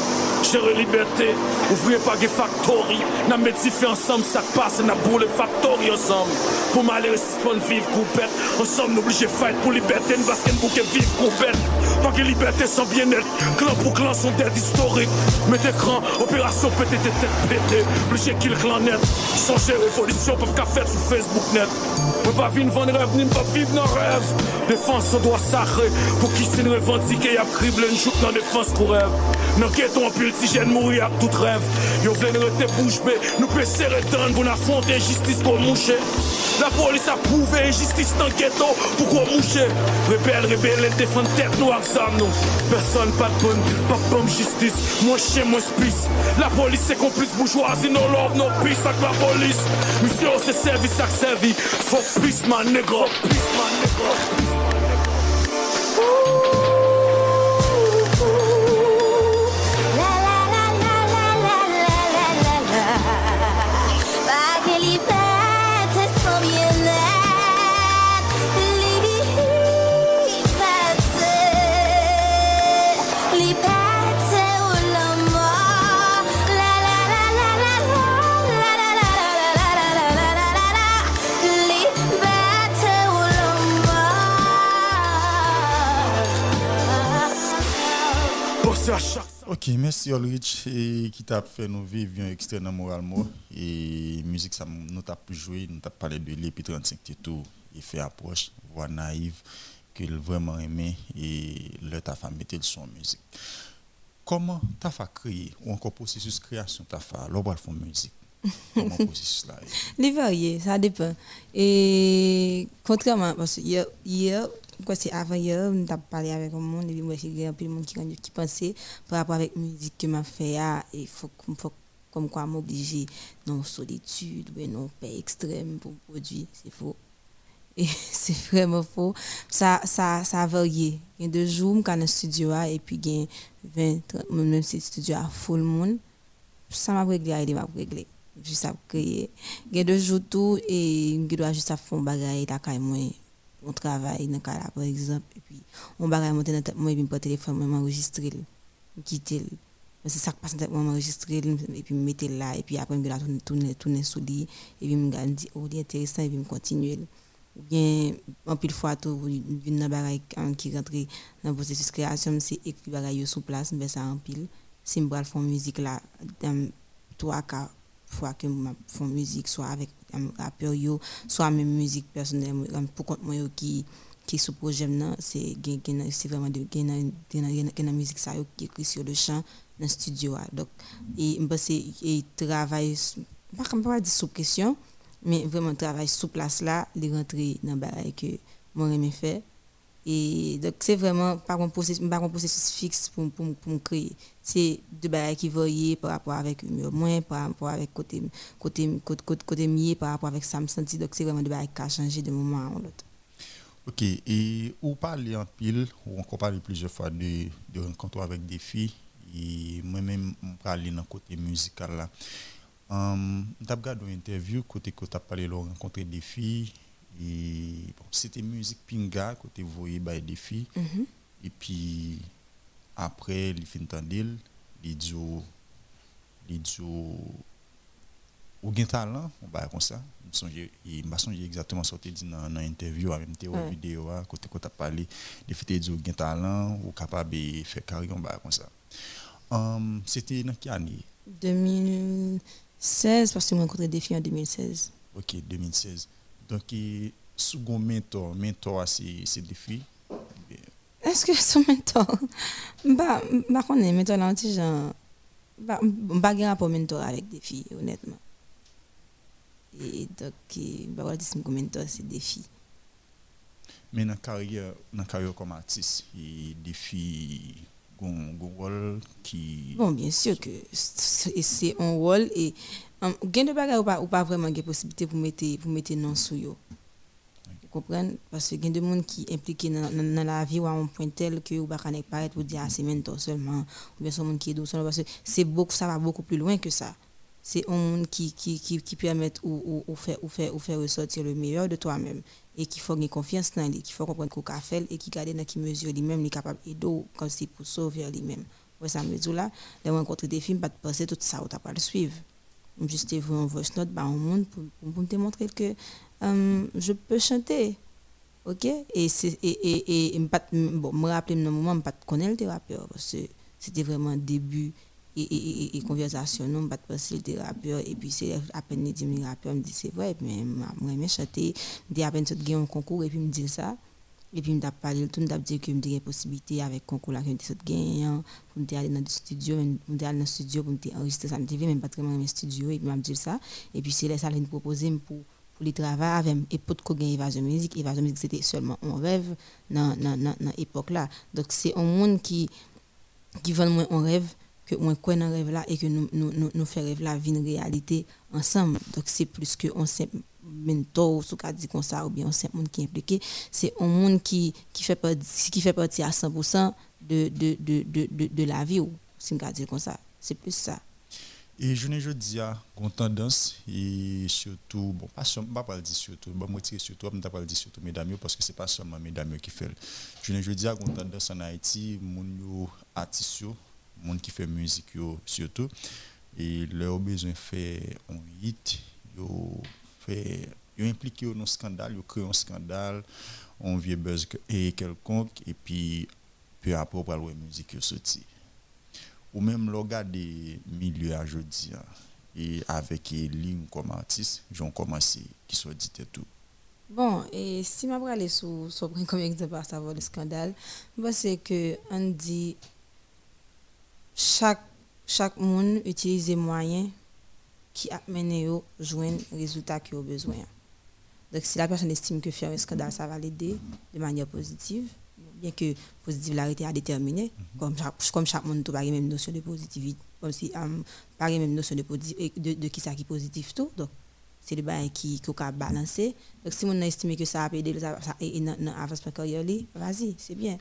Chérie liberté, ouvrez pas des factory. N'a fait ensemble, ça passe, n'a boule factory ensemble. Pour m'aller respondre vivre coupette. Ensemble, nous obligés fight pour liberté, parce qu'un bouquet vivre coupette. Pas que liberté sans bien-être. Clan pour clan sont dead historiques. Mettez écran, opération pété tête pété. Obligé qu'il clan net. Changer révolution, peuvent qu'à faire sur Facebook net. On pas vivre vendre rêve, ni pas vivre dans rêve. Défense, on doit sacrer. Pour qui c'est une revendiquer, y'a crible une joute dans défense pour rêve. Nan keton pil ti jen mouri ap tout rev. Yo vlen rete bouche be Nou pe se retan pou nan fonte Jistis pou mouche. La polis ap pouve Jistis nan keton pou kon mouche. Rebel, rebel, el defan tet nou ak zam nou. Person pat pon, pap pom jistis Mwen che mwen spis. La polis se komplis boujwazi Nou lor nou pis ak la polis. Misyon se servis ak servi Fok pis man negro. Fok pis man negro. Ouh Ok, merci Ulrich qui t'a fait nous vivre un extrait moralement et musique ça nous t'a joué, nous t'a parlé de l'EP 35 tout il fait approche, voix naïve qu'il vraiment aimé et le ta fait mettre le son musique. Comment t'as fait créer ou encore processus de création t'as fait l'obra fond musique? Comment processus là Les variés, ça dépend. Et contrairement parce que hier quoi c'est avant hier on a parlé avec un monde et puis moi j'ai un peu de monde qui qui pensait par rapport avec musique que m'a fait ah il faut faut comme quoi m'obliger non solitude ou non paix extrême pour produire c'est faux. Et c'est vraiment faux. Ça ça ça a varié. Il y a deux jours quand dans studio et puis il y a 20 30 même si studio a full monde ça m'a réglé il m'a réglé. Juste à créer. Il y a deux jours tout et il doit juste à faire bagaille là quand moi on travaille dans cas là par exemple et puis on va monter dans tête moi et puis par téléphone moi m'enregistrer quitter c'est ça qui passe dans tête moi m'enregistrer et puis me mettre là et puis après me tourner tourner tourner sous lit et puis me dire oh c'est intéressant et puis me continuer ou bien en pile fois tout une bagaille qui rentre dans le processus de création c'est écrire bagaille sur place mais ça en pile si me faire musique là dans trois cas fois que je fais musique, soit avec rappeur, soit même musique personnelle, pour compte moi qui qui sous projet c'est c'est vraiment de la musique ça qui écrit sur le chant dans le studio donc et c'est et travail pas comme pas dire sous pression mais vraiment travail sous place là les rentrer dans bail que moi aimé faire Et donc, c'est vraiment pas un processus, fixe pour, pour, pour me créer. C'est de bagages qui varient par rapport avec humeur moins, par rapport avec côté, côté, côté, côté, côté mieux, par rapport avec ça me sentit. Donc, c'est vraiment de bagages qui a changé de moment à l'autre. Ok, et ou parler en pile, ou encore plusieurs fois de, de rencontres avec des filles, et moi-même, je parle dans côté musical là. Um, regardé une interview côté que tu as parlé de rencontrer des filles et bon, c'était musique pinga côté voyé by des filles Mhm. et puis après il fin tandil il dit il dit ou gen talent on va comme ça me il m'a songé exactement ce que dit dans dans interview en même Ouais. vidéo ah, côté que tu as parlé des filles dit ou talent ou capable de faire carrière on va comme ça um, c'était dans quelle année? 2016, parce que j'ai rencontré des filles en 2016. Ok, 2016. Donc, et, second mentor, mentor, c'est des filles. Est-ce que son mentor? Bah, bah, on est mentor là, genre. Bah, bah, rapport mentor avec des filles, honnêtement. Et donc, bah, on dit que mentor, c'est des filles. Mais dans la carrière, dans la carrière comme artiste, il y a des filles ont un rôle qui. Bon, bien sûr que c'est c'est un rôle et um, gain de bagay ou pas ou pas vraiment gain possibilité pour mettre pour mettre non sous yo. Vous comprenez parce que gain de monde qui impliqué dans, dans, la vie ou à un point tel que ou pas connaître paraître pour dire ah, c'est mentor seulement ou bien son monde qui est douce parce que c'est ça va beaucoup plus loin que ça. C'est un monde qui qui permet ou ou, ou faire ou faire ou faire ressortir le meilleur de toi-même et qui faut gagner confiance dans lui, qui faut comprendre qu'on a fait et qui garder dans qui mesure lui-même, il est capable d'aider comme c'est pour sauver lui-même. Ouais, ça me dit là, de rencontrer des films, pas de penser tout ça, ou t'as pas le suivre. Juste vous un voice note, bah, au monde pour, pour, me démontrer que euh, je peux chanter. OK? Et, c'est, et, et, et, et pas, bon, me rappeler dans moment, je pas connaître le rappeur parce que c'était vraiment début et, et, et, conversation, non, pas penser le rappeur. Et puis, c'est à peine dit, me rappeur, me dit, c'est vrai, mais moi, je chanter, dis à peine que un concours et puis me dire ça. Et puis, je me parlé, tout me dit que me dire possibilité avec concours là, que je gagné, pour me aller dans le studio, pour me aller dans le studio, pour me enregistrer ça, me dit, même pas très dans le studio, et puis, je me dit ça. Et puis, c'est là, ça, me proposer pour pour les travailler avec et pour que gagne évasion musique évasion musique c'était seulement un rêve dans dans dans dans époque là. Donc c'est un monde qui qui vend moins un rêve que on croit dans rêve là et que nous nous nous, nous fait rêve là une réalité ensemble. Donc c'est plus on sait mentor sous cas dit comme ça ou bien on sait monde qui est impliqué. C'est un monde qui qui fait partie qui fait partie à 100% de de de de de, la vie ou si on dire comme ça c'est plus ça. Et je ne dis à une tendance, et surtout, bon, pas seulement, pas dire surtout, bon, moi, surtout, ne pas dire surtout mesdames, parce que ce n'est pas seulement mesdames qui fait. Je ne dis à une tendance en Haïti, mon artistes, mon qui fait musique surtout, et leur besoin faire un hit, fait ils un scandale, ils créent un scandale, on vient buzz et quelconque, et puis peu après, pour la musique sortie ou même des milieux à jeudi et avec les lignes comme artiste, j'ai commencé qui soit dit et tout. Bon, et si je vais aller sur, sur comme exemple à savoir le scandale, c'est que on dit chaque chaque monde utilise des qui amènent à joindre le résultat qu'il a besoin. Donc si la personne estime que faire un scandale, ça va l'aider de manière positive, bien que positivité à déterminer, comme chaque, comme chaque monde n'a pas la même notion de positivité, comme si um, pas la même notion de, de, de qui ça qui est positif tout. Donc, c'est le bail qui qui a balancé. Donc, si on estime que ça a aidé ça, ça et dans l'avancement carrière, vas-y, c'est bien.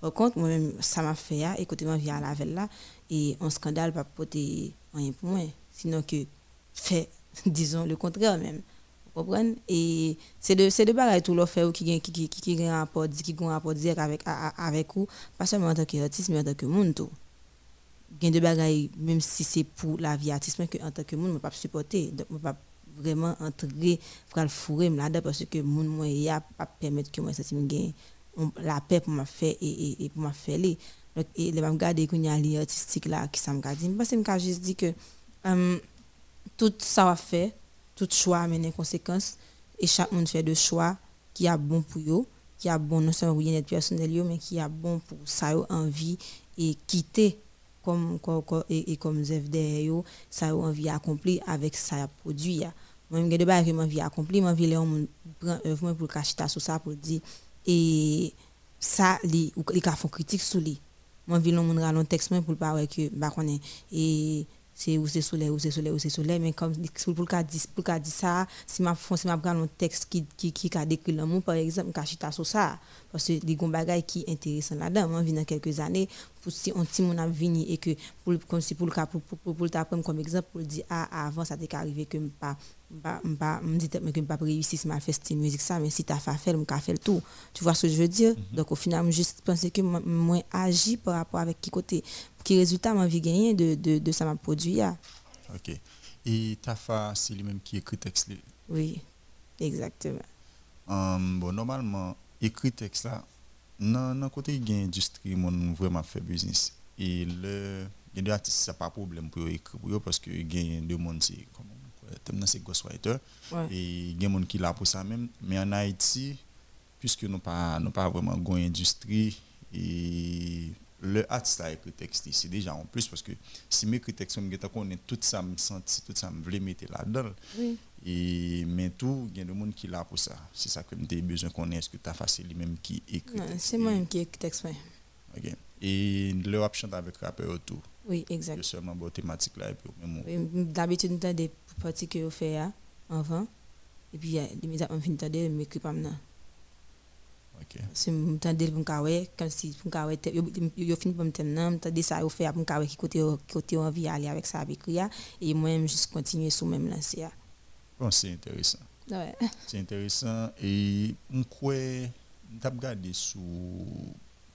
Par contre, moi-même, ça m'a fait, hein, écoutez, moi, via la là, et un scandale pas porter rien pour moi, sinon que fait, disons, le contraire même. Comprenez? Et c'est de c'est tout le qui qui un rapport qui direct avec avec vous. Pas seulement en tant qu'artiste mais en tant que monde tout. Gain de bagaille même si c'est pour la vie artiste mais en tant que monde pas supporter. Donc pas vraiment entrer pour le fourrer là parce que y a pas permettre que moi ça gain la paix pour m'a faire et, et, pour m'a faire les donc les qu'on a là qui me garde parce que me juste dit que um, tout ça va faire tout choix amène des conséquences et chaque monde fait de choix qui a bon pour eux qui a bon non seulement pour bien personnel mais qui a bon pour ça envie et quitter comme, comme, comme et, et comme ZFD ça a envie accomplir avec ça produit moi même des bails que envie accomplir moi envie les prendre œuvre pour cacher sur ça pour dire. Et ça li ka font critique sous li moi violon mon ralon texte pour pas que bah c'est ou c'est soleil ou c'est soleil ou c'est soleil mais comme pour le ça si m'a font si m'a un texte qui qui qui a décrit l'amour par exemple ka chita sur ça parce que des bagay qui intéressant là-dedans moi vient dans quelques années pour si on ti mon a vini et que pour comme si pour le cas pour pour, pour, t'apprendre comme exemple pour dire ah avant ça t'est arrivé que pas pas pas me dit que pas réussi si m'a fait cette musique ça mais si t'as fait faire me fait le tout tu vois ce que je veux dire? Donc au final je juste penser que moi agi par rapport avec qui côté qui résultat m'a envie gagner de de de ça m'a produit là. OK. Et Tafa c'est lui-même qui écrit texte là. Oui. Exactement. Um, bon normalement écrit texte là non non côté gain industrie mon vraiment fait business et le a des artistes ça pas problème pour écrire pour eux parce que gain de monde c'est comme thème c'est ghostwriter Ouais. et il y a des gens qui là pour ça même mais en Haïti puisque nous pas nous pas vraiment une industrie et le artiste a écrit texte c'est déjà en plus parce que si mes texte on connaît tout ça me senti tout ça me voulait mettre là-dedans Oui. Et mais tout il y a des gens qui là pour ça c'est ça que j'ai besoin qu'on ait est-ce que tu as facile lui-même qui écrit Non, c'est moi-même qui écrit texte. OK. et le rap chante avec rappeur autour Oui, exact. que seulement bon thématique là et puis Et D'habitude, nous avons des parties que vous faites hein, avant. Et puis, immédiatement, on finit de m'écrire pas maintenant. OK C'est un temps de me comme si pour me yo fini pour me thème nan, m'tande ça yo fait pour me qui côté côté envie aller avec ça avec ria et moi même juste continuer sur même c'est intéressant Ouais. c'est intéressant et on croit t'as regardé sous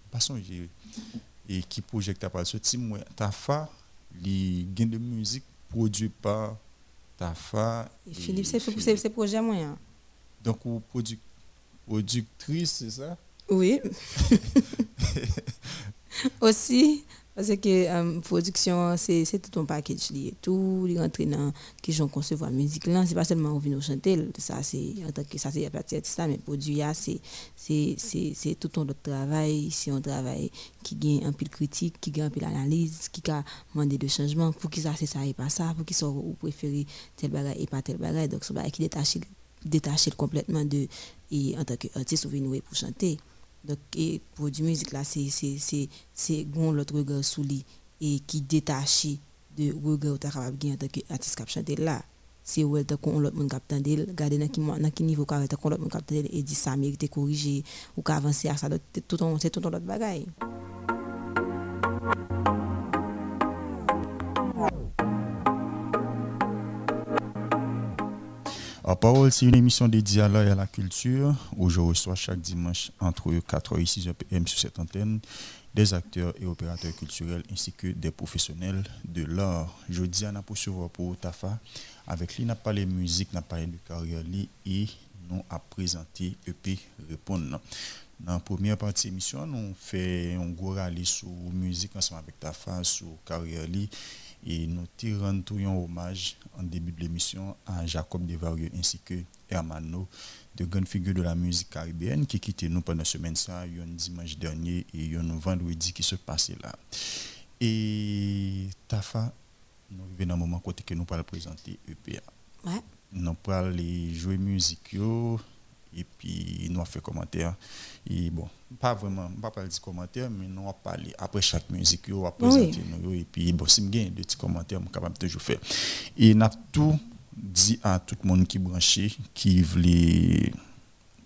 pas songer et qui projet que t'as pas sorti moi ta fa les gains de musique produit par ta fa Et Philippe c'est c'est c'est projet moi. hein. donc ou produc productrice c'est ça? Oui. Aussi, parce que euh, production, c'est tout un package lié. Tout les rentre dans qui j'en concevoir musique là, c'est pas seulement on vient chanter, ça c'est en tant que ça c'est partie de ça mais produit c'est tout un autre travail, c'est un travail qui gagne un pile critique, qui gagne un pile analyse, qui a demandé de changement pour qui ça c'est ça et pas ça, pour qui ça ou préférer tel bagage et pas tel bagage. Donc c'est qui détaché détaché complètement de et en tant qu'artiste ou venir pour chanter. Donc, et pour du musique c'est c'est l'autre regard sous lui et qui détaché de regard capable gagner en tant qu'artiste là. C'est où elle l'autre dans qui dans qui niveau et dit ça mérite corriger ou ka avancer à ça c'est tout un autre bagaille. En parole, c'est une émission dédiée à l'art et à la culture où je reçois chaque dimanche entre 4h et 6h PM sur cette antenne des acteurs et opérateurs culturels ainsi que des professionnels de l'art. Je dis à poursuivre pour Tafa avec lui, n'a parlé musique, n'a parlé de carrière et nous a présenté EP Répondre. Dans la première partie de l'émission, nous fait un gros rallye sur musique ensemble avec Tafa, sur carrière et nous tirons tout un hommage en début de l'émission à Jacob Devarieux ainsi que Hermano, de grandes figures de la musique caribéenne qui quittent nous pendant la semaine ça, un dimanche dernier et un vendredi qui se passait là. Et Tafa, nous arrivons dans un moment côté que nous parlons présenter EPA. Ouais. Nous parlons jouer musique et puis nous avons fait commentaire et bon pas vraiment pas parler de commentaire mais nous avons parlé après chaque musique on va présenter nous et puis bon si j'ai des petits commentaires je capable toujours faire. Et n'a tout dit à tout le monde qui branché qui voulait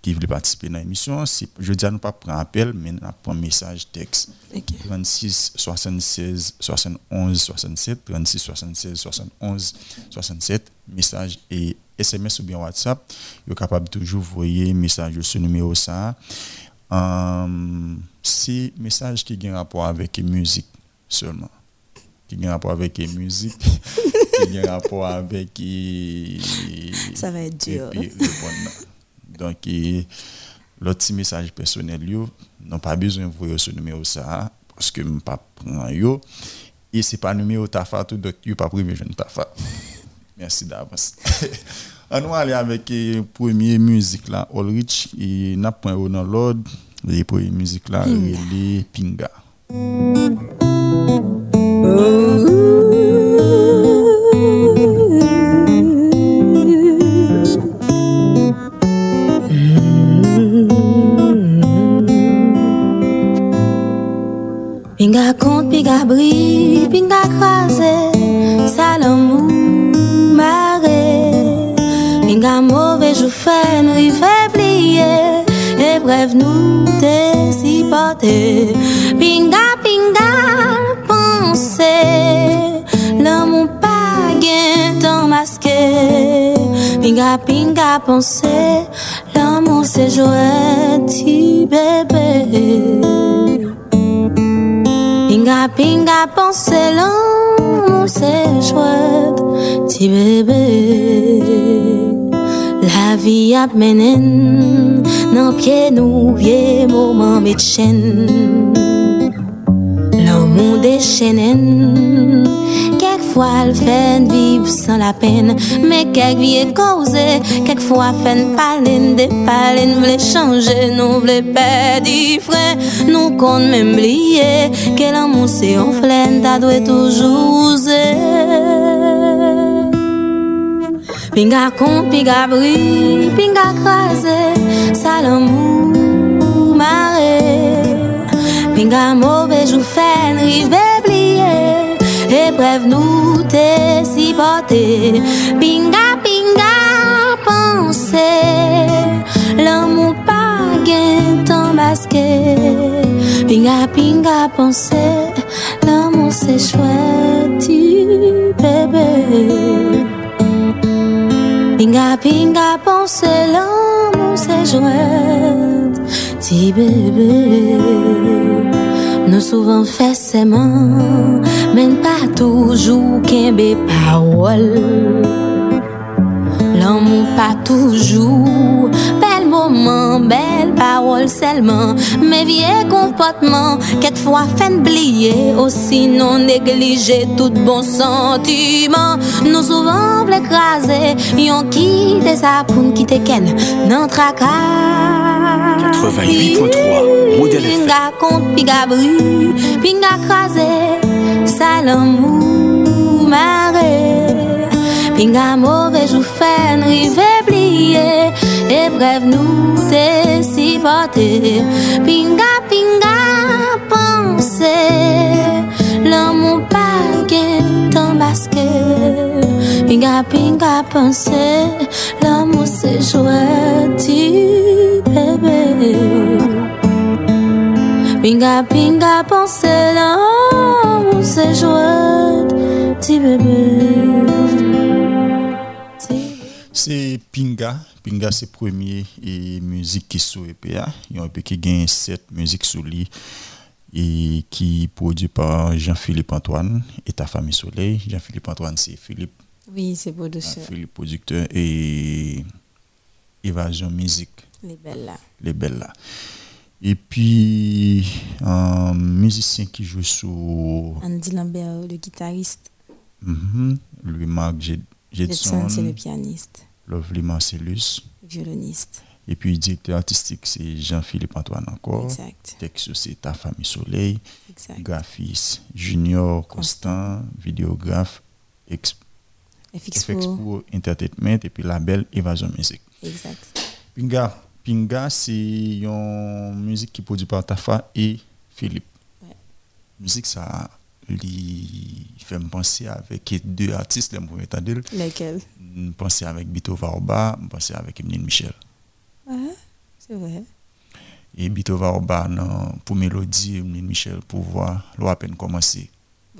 qui voulait participer dans l'émission. Je dis à nous pas prendre appel mais nous prendre message texte. OK. 36 76 71 67 36 76 71 67 message et SMS ou bien WhatsApp. Vous capable toujours voyer message sur ce numéro ça euh, c'est message qui a un rapport avec la musique seulement. Qui a un rapport avec la musique qui a un rapport avec Ça va être dur. et donc l'autre message personnel yo non pas besoin de voir ce numéro ça parce que je pas prend yo. Et c'est pas numéro tafa tout donc yo pas privé jeune tafa merci d'avance on va aller avec la première musique là Ulrich et n'a point dans l'ordre les premières musiques là les Pinga. pinga la pensée, l'amour c'est Joël, ti bébé. Pinga pinga pensée, l'amour c'est chouette, ti bébé. La vie ap menen, nan pie nou vie mouman met chen. L'amour déchaînen, quelquefois le fait vivre sans la peine, mais quelques vie causé, quelquefois fait parler des parler, voulait changer, nous voulait perdre frère, nous compte même oublier que l'amour c'est en flemme, t'as doit toujours. Pinga con, pinga bri, pinga krasé, salamou maré. Pinga mauvais jou fait, plié, et nous t'es si porté. Pinga, pinga, pensé, l'amour pas gain temps masqué. Pinga, pinga, pensé, l'amour c'est chouette, bébé. Pinga pinga pense l'amour c'est jouet Petit bébé Nou souvan fè seman Men pa toujou kenbe pawol L'amour pas toujours. Bel moment, belle parole seulement. Mais vieux comportement Quelquefois fait oublier Aussi non négliger tout bon sentiment. Nous souvent l'écraser Yon qui des apounes qui te ken Non tracas 88.3 Modèle Pinga compte, pinga bru Pinga crasé. Salamou maré Pinga mauvais jou fait rive plié. Et bref nous t'es si porté. Pinga pinga pensé. L'amour pas gain temps basque Pinga pinga pensé. L'amour c'est jouet bébé. Pinga pinga pensé. L'amour c'est jouet petit bébé C'est Pinga. Pinga, c'est premier et musique qui sous EPA. Il y a un peu qui gagne sept musiques sous lui et qui produit par Jean-Philippe Antoine et ta famille Soleil. Jean-Philippe Antoine, c'est Philippe. Oui, c'est beau de ça. Philippe producteur et Évasion Musique. Les belles là. Les belles là. Et puis, un musicien qui joue sous. Andy Lambert, le guitariste. Mhm. Louis Marc Jedson. Jedson, c'est le pianiste. Lovely Marcellus. Violoniste. Et puis, directeur artistique, c'est Jean-Philippe Antoine encore. Exact. Texte, c'est Ta Famille Soleil. Exact. Graphiste, Junior Constant, vidéographe, ex FXPO. FXPO Entertainment, et puis label Évasion Musique. Exact. Pinga, Pinga c'est une musique qui est produite par Tafa et Philippe. Ouais. Musique, ça fait me penser avec deux artistes, les premiers temps d'elle. Lesquels Me penser avec Bito Vaoba, me penser avec Emeline Michel. Ouais, c'est vrai. Et Bito Vaoba, non, pour mélodie, Emeline Michel, pour voir, l'on a peine commencé.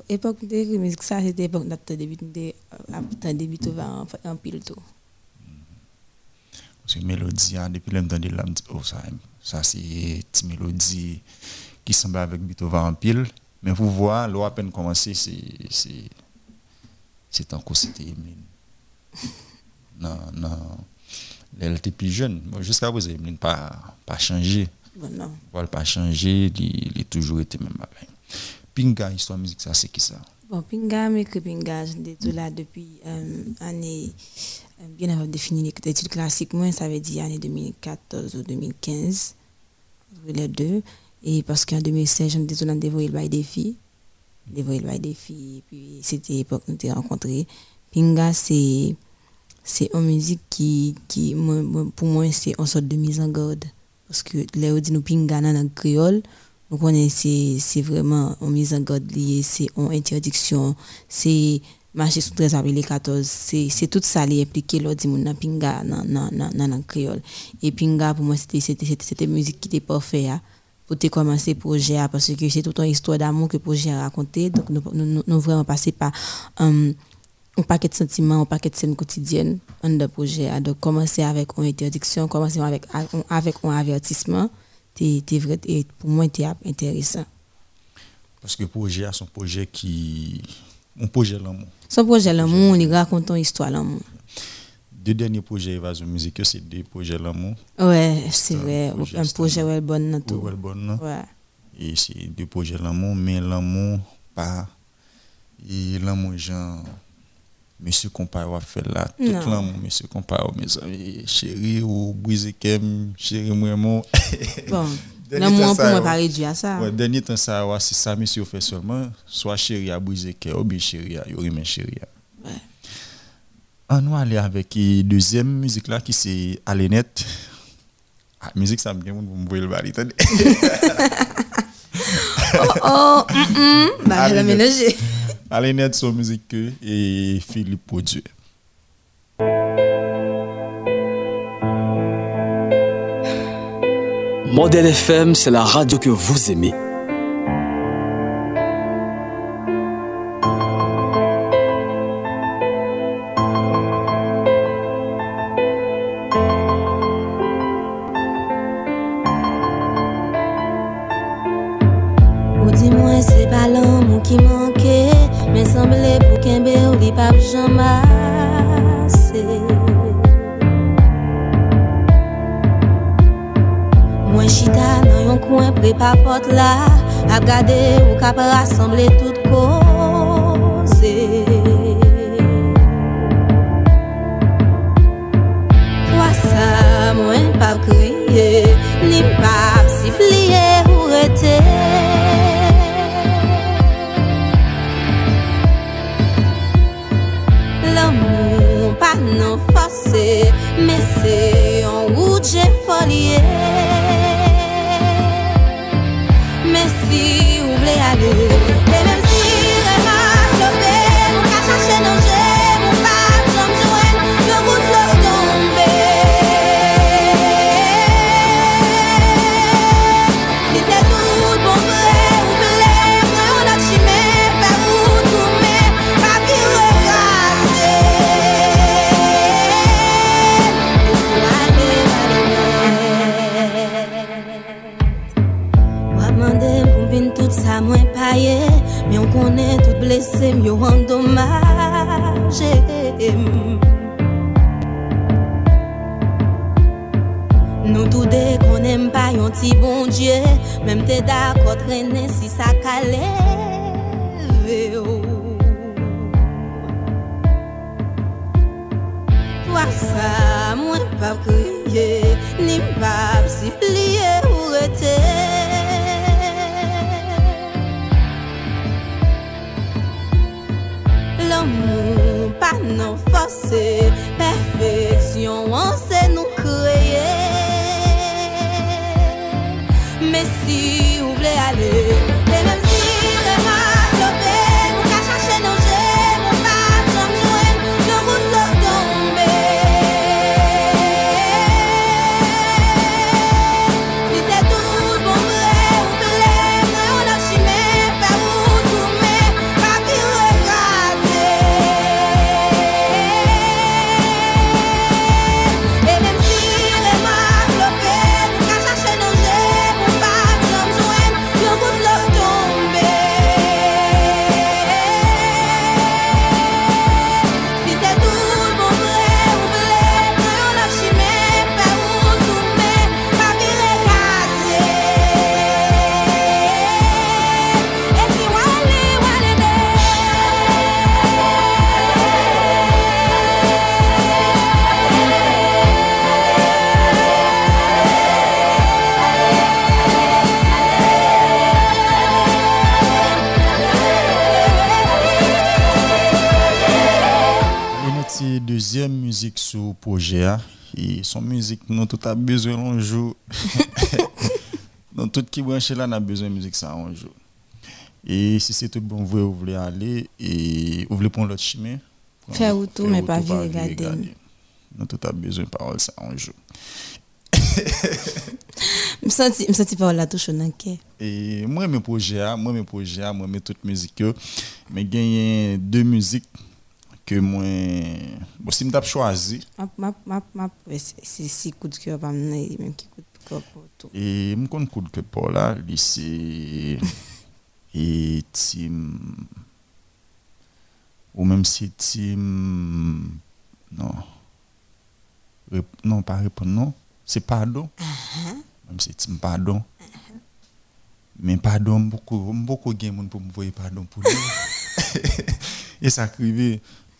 Époque de ça c'était époque de début de début de en, en pile tout. Parce que mélodie, hein, depuis le temps de là, me dit, oh, ça, ça c'est une mélodie qui semble avec Bitova en pile. Mais pour voir, l'on a peine commencé, c'est. encore c'était Emeline. non, non. Elle était plus jeune. Jusqu'à présent, Emeline n'a pas, pas changé. Non. Elle n'a pas changé, il, a toujours été même pareil. Pinga, histoire musique, ça c'est qui ça? Bon, Pinga, mais que Pinga, j'étais là depuis euh, année, euh, bien avant de finir l'étude classique, moi, ça veut dire année 2014 ou 2015, les deux. Et parce qu'en 2016, j'étais dans dévoilé le bail des filles. Le bail des filles, puis c'était l'époque où nous t'ai rencontrés. Pinga, c'est une musique qui, qui pour moi, c'est une sorte de mise en garde. Parce que là, on dit nous Pinga dans le créole, on est, c'est, vraiment en mise en garde liée, c'est en interdiction, c'est marcher sous 13 avril 14, c'est, tout ça qui est impliqué lors du monde Pinga, dans, dans créole. Et Pinga, pour moi, c'était, musique qui était parfaite. Pour te commencer projet hein, parce que c'est toute une histoire d'amour que le projet a raconté. Donc, nous, nous, nous, vraiment passé par um, un paquet de sentiments, un paquet de scènes quotidiennes dans le projet. hein. Donc, commencer avec une interdiction, commencer avec, avec un avertissement, t'es, t'es vrai, et pour moi, c'était intéressant. Parce que le projet a son projet qui. Un projet l'amour. Son projet l'amour, il raconte une histoire l'amour. Deux derniers projets Évasion Musique, c'est des projets l'amour. Ouais, c'est vrai. projet, Un projet ouais, bon dans tout. Ouais. Et c'est deux projets l'amour, mais l'amour, pas. Et l'amour, genre. Monsieur Compare a fait là. Tout l'amour, monsieur Compare, mes amis. Chérie, ou brisé kem, chérie, moi. Bon, l'amour pour moi pas réduit à ça. Ouais, dernier temps, ça, c'est ça, monsieur fait seulement. Soit chérie a brisé ou bien chérie yori men chérie. On va aller avec la deuxième musique là, qui c'est Alénette. Ah, musique, ça me vient, vous me voyez le bal. Oh, oh, hum, hum. Bah, elle a mélangé. Alénette, son musique que, et Philippe Produit. Modèle FM, c'est la radio que vous aimez. Projet. hein. Et son musique, nous tout a besoin un jour. Donc, tout qui branché là, on a besoin de musique ça un jour. Et si c'est tout bon, vous voulez aller et vous voulez prendre l'autre chemin. Faire autour, mais pas virer regarder. garder. Non, tout a besoin de parole ça un jour. Je me sens touche dans le cœur? Et moi, mes projets, moi, mes projets, moi, mes toutes musiques, mais gagné deux musiques que moi, bon, si je tape choisi, Ma, ma, ma, ma, c'est si coup de cœur, pas même qui coup de cœur pour tout. et mon compte coup de cœur pour là, lui, c'est, et team, ou même si team, non, non, pas répondre, non, c'est pardon, même si team pardon, mais pardon, beaucoup, beaucoup de monde pour me voir pardon pour lui. et ça.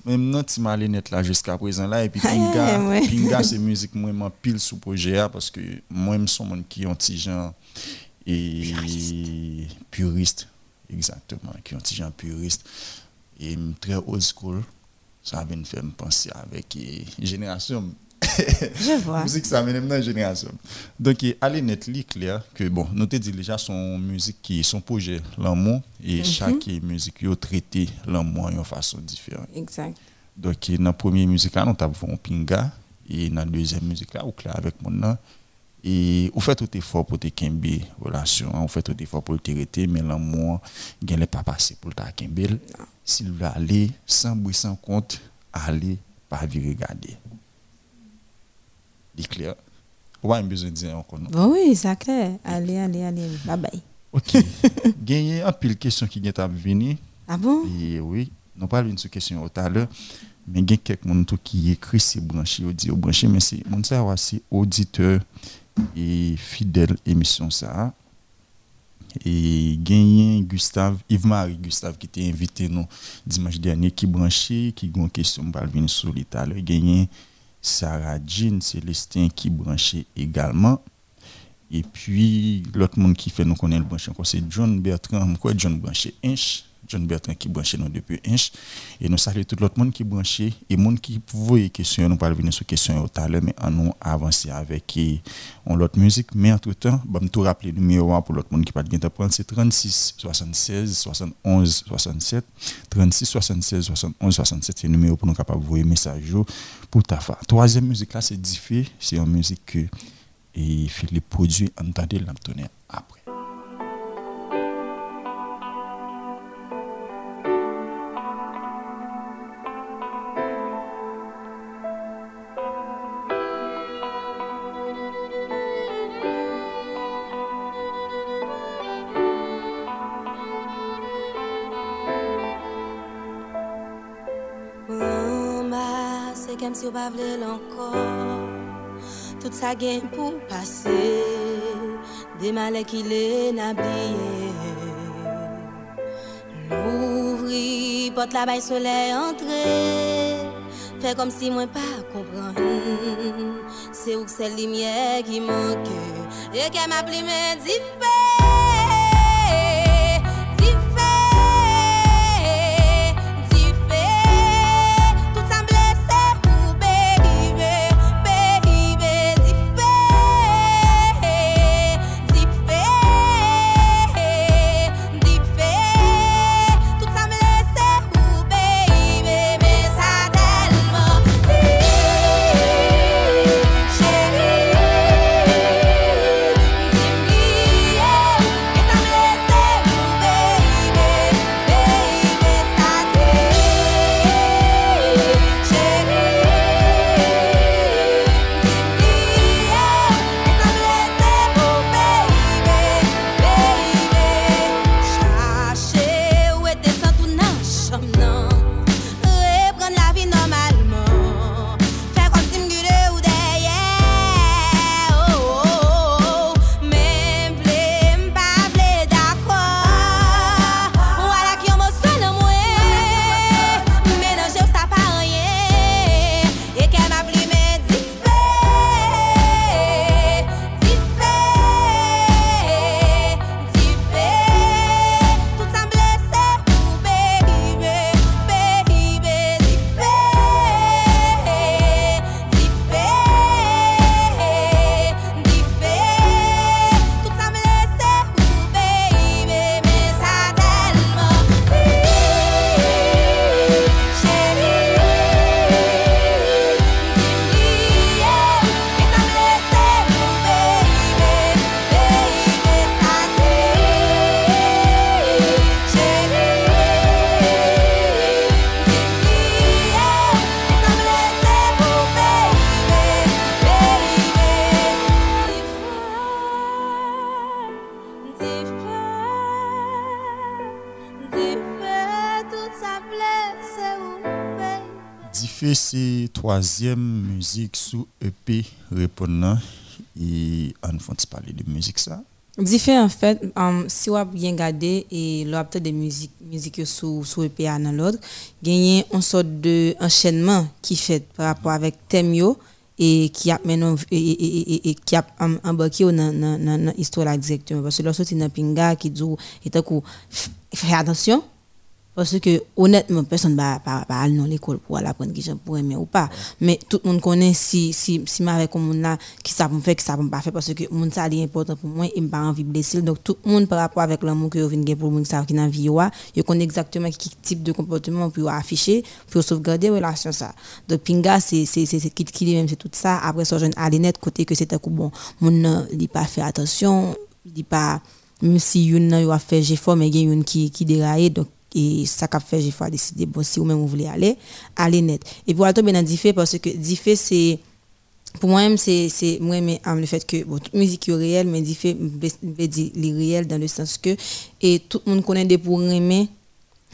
Même non, tu m'as net là jusqu'à présent là. Et puis Pinga, Ouais, ouais. Pinga c'est musique moi m'en pile sous projet là, parce que moi je suis monde qui ont petit genre et puriste. exactement, qui ont petit genre puriste et très old school. Ça vient me faire penser avec eh, génération. Je vois. musique ça mène dans la génération. Donc eh, allez net li clair que bon, nous te dit déjà son musique qui son projet l'amour et Mhm. chaque musique yo traité l'amour d'une façon différente. Exact. Donc, dans la première musique, nous avons pinga. Et dans la deuxième musique, là, ou clair avec mon nom. Et vous faites tout effort pour te kembe relation. Vous faites tout effort pour te rete, mais l'amour, il n'est pas passé pour te kembe. S'il veut aller, sans bruit, sans compte, aller, pas vite regarder. C'est clair. Ou a de dire encore oui, c'est clair. Allez, allez, allez. Bye bye. Ok. Gagné un pile question qui vient à venir. Ah bon? Oui, nous parlons d'une question tout à l'heure, mais il y a quelqu'un qui écrit c'est branché, au dit au branché, mais c'est mon savoir c'est auditeur et fidèle émission ça. Et gagné Gustave, Yves-Marie Gustave qui était invité nous dimanche dernier, qui branché, qui a une question, on va venir sur. Gagné Sarah Jean Célestin qui branché également. Et puis, l'autre monde qui fait nous connaître le branché c'est John Bertrand. Quoi, John branché Inch? John Bertrand qui branché nous depuis Inch. Et nous saluons tout l'autre monde qui branché. Et monde qui voyait question, nous parlons venir sur question à l'heure, mais en nous avancer avec on l'autre musique. Mais entre-temps, je vais tout rappeler le numéro pour l'autre monde qui pas de prendre, c'est 36 76 71 67. 36 76 71 67, c'est le numéro pour nous capable envoyer message pour ta fa. Troisième musique là, c'est Diffé. C'est une musique que Philippe produit, entendez l'entendre après. pa vle lankor Tout sa gen pou pase De male ki le nabliye. Louvri, pot la bay soley entre Fè kom si mwen pa kompran. Se ou k se limye ki manke E ke ma pli me di troisième musique sous EP répondant et on va parler de musique ça. Diffé en fait, um, si on a bien gardé et l'on peut des musiques musique sous sous EP dans l'autre, gagner une sorte de enchaînement qui fait par rapport avec thème et qui a maintenant et, et, et, qui a embarqué dans dans l'histoire là directement parce que lorsque c'est dans pinga qui dit et fait attention parce que honnêtement, personne ne va aller dans l'école pour aller apprendre qui pour aimer ou pas. Mais tout le monde connaît si si si avec comme là qui ça faire qui ça pas faire parce que monde ça est important pour moi et pas envie de blesser. Donc tout le monde par rapport avec l'amour que vous venez pour ça qui dans vie il connaît exactement quel type de comportement pour afficher pour sauvegarder relation ça. Donc pinga c'est c'est c'est qui qui même c'est tout ça après ça jeune net côté que c'était bon mon il pas fait attention, il dit pas même si une a fait j'ai fort mais il y a une qui qui déraille donc et ça qu'a fait j'ai décider bon si vous même vous voulez aller aller net. Et pour tomber dans diffé parce que diffé c'est pour moi même c'est c'est moi mais le fait que bon toute musique est réelle mais diffé dire les réel dans le sens que et tout le monde connaît des pour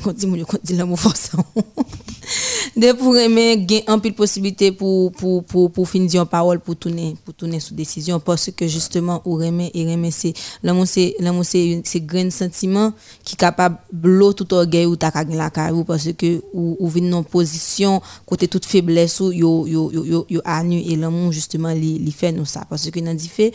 quand dit mon quand dit l'amour forçant de pour aimer gain un peu de possibilité pour pour pour pour finir en parole pour tourner pour tourner sous décision. Parce que justement ou aimer et aimer c'est l'amour c'est l'amour c'est c'est grand sentiment qui capable bloquer tout orgueil ou ta la carrière parce que ou ou vinn en position côté toute faiblesse ou yo yo yo yo anu et l'amour justement li li fait nous ça. Parce que dans dit fait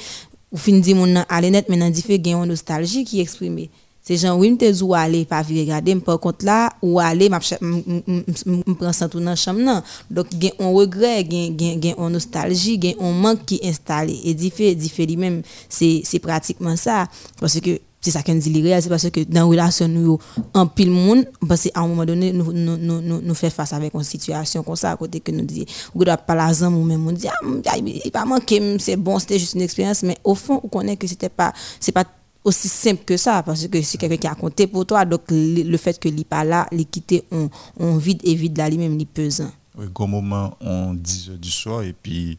ou fin dit mon aller net mais dans dit fait gain nostalgie qui exprimé c'est gens oui m'te zou aller pas vi regarder par contre là ou aller m'a prend ça tout dans chambre non donc gen on regret gen gen gen on nostalgie gen on manque qui installé et diffé diffé lui même c'est c'est pratiquement ça parce que c'est ça qu'on dit réel c'est parce que dans relation nous en pile monde parce qu'à un moment donné nous nous nous nous fait face avec une situation comme ça à côté que nous dit ou doit pas la ou même on dit ah il pas manqué c'est bon c'était juste une expérience mais au fond on connaît que c'était pas c'est pas aussi simple que ça, parce que c'est quelqu'un qui a compté pour toi, donc le, fait que n'est pas là, quitter, on, on vide et vide là, lui-même, il pesant. Oui, au moment, on 10 heures du soir, et puis,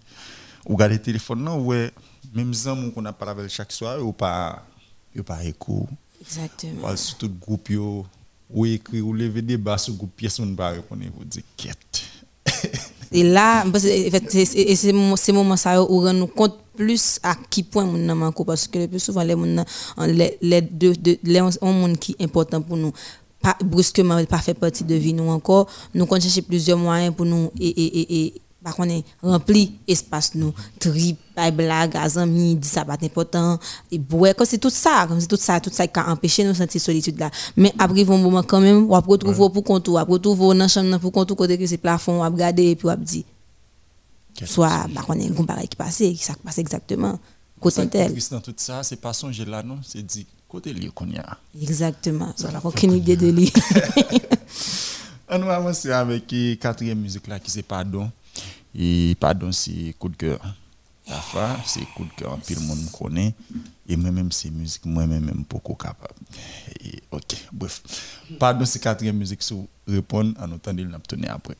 on regarde le téléphone, non, ouais, même gens qu'on a parlé chaque soir, ou pas, ou pas écho. Exactement. Sur tout groupe, ou écrit, ou lever des bas sur groupe, pièce, on va répondre, vous dites, quête. et là, c'est ces moments ça où on nous compte plus à qui point mon nan manko parce que le plus souvent les moun les les deux les monde qui important pour nous. Pas brusquement pas fait partie de vie nous encore. Nous qu'on chercher plusieurs moyens pour nous et et et, et par contre rempli espace nous. Trip blague amis dit ça pas important et ouais c'est tout ça comme c'est tout ça tout ça qui a empêché nous sentir solitude là. Mais après un moment quand même on retrouver pour compte on retrouver dans chambre pour compte côté que c'est plafond on regarder et puis on dit soit bah, on est un pareil qui passe qui ça passe exactement. Côté tel. dans tout ça c'est pas songer là non? C'est dit côté lui qu'on y a. Exactement. Ça n'a aucune idée de lui. On va avancer avec la quatrième musique là qui c'est pardon. Et pardon c'est coup de cœur. La c'est coup de cœur puis le monde connaît. Et moi-même c'est musique moi-même même beaucoup capable. Et ok bref. Pardon c'est quatrième musique sous répondre en entendant le après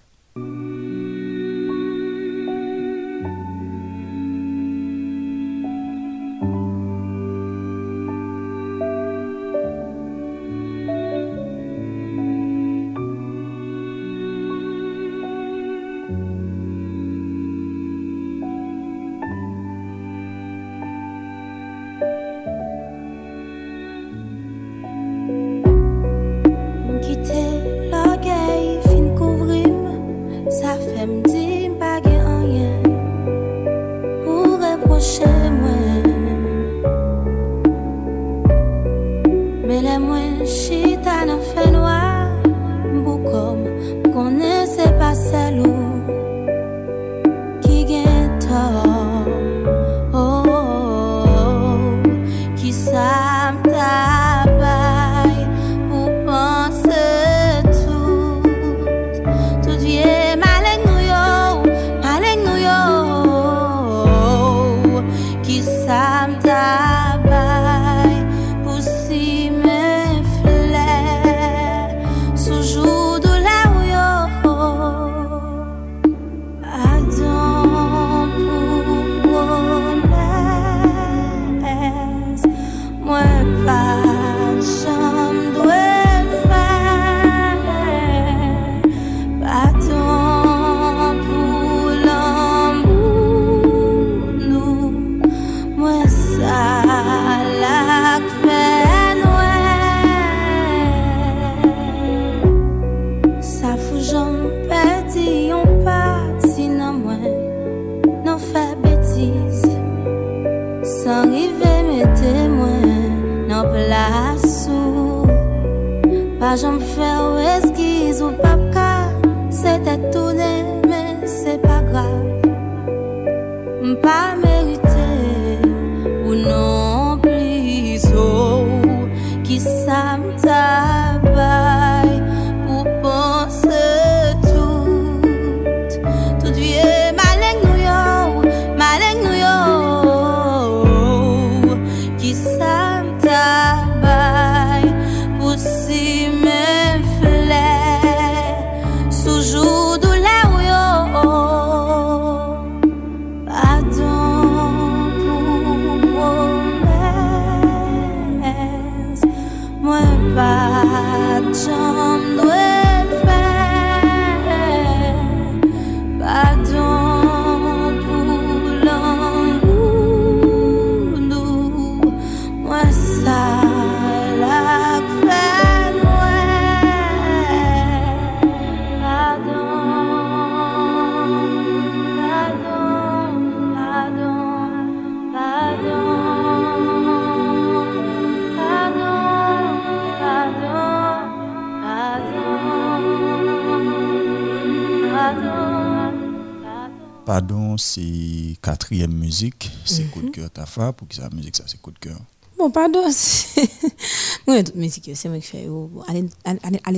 C'est quatrième musique. C'est coup de cœur Tafa. Pour que la musique, ça, c'est coup de cœur? Bon, pardon. c'est- Moi, toute musique, c'est moi qui fais. oh, Allez,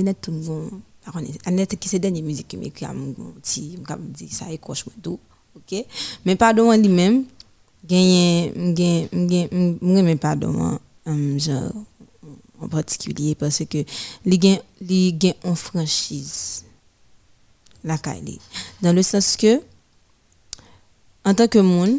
net tout le. Annette qui c'est dernière musique qui m'écrit à mon petit, me dit ça écoche moi tout. OK? Mais pardon en lui-même, gagné gagné gagné mais pardon genre en particulier parce que les gain les gain en franchise la Kylie dans le sens que en tant que monde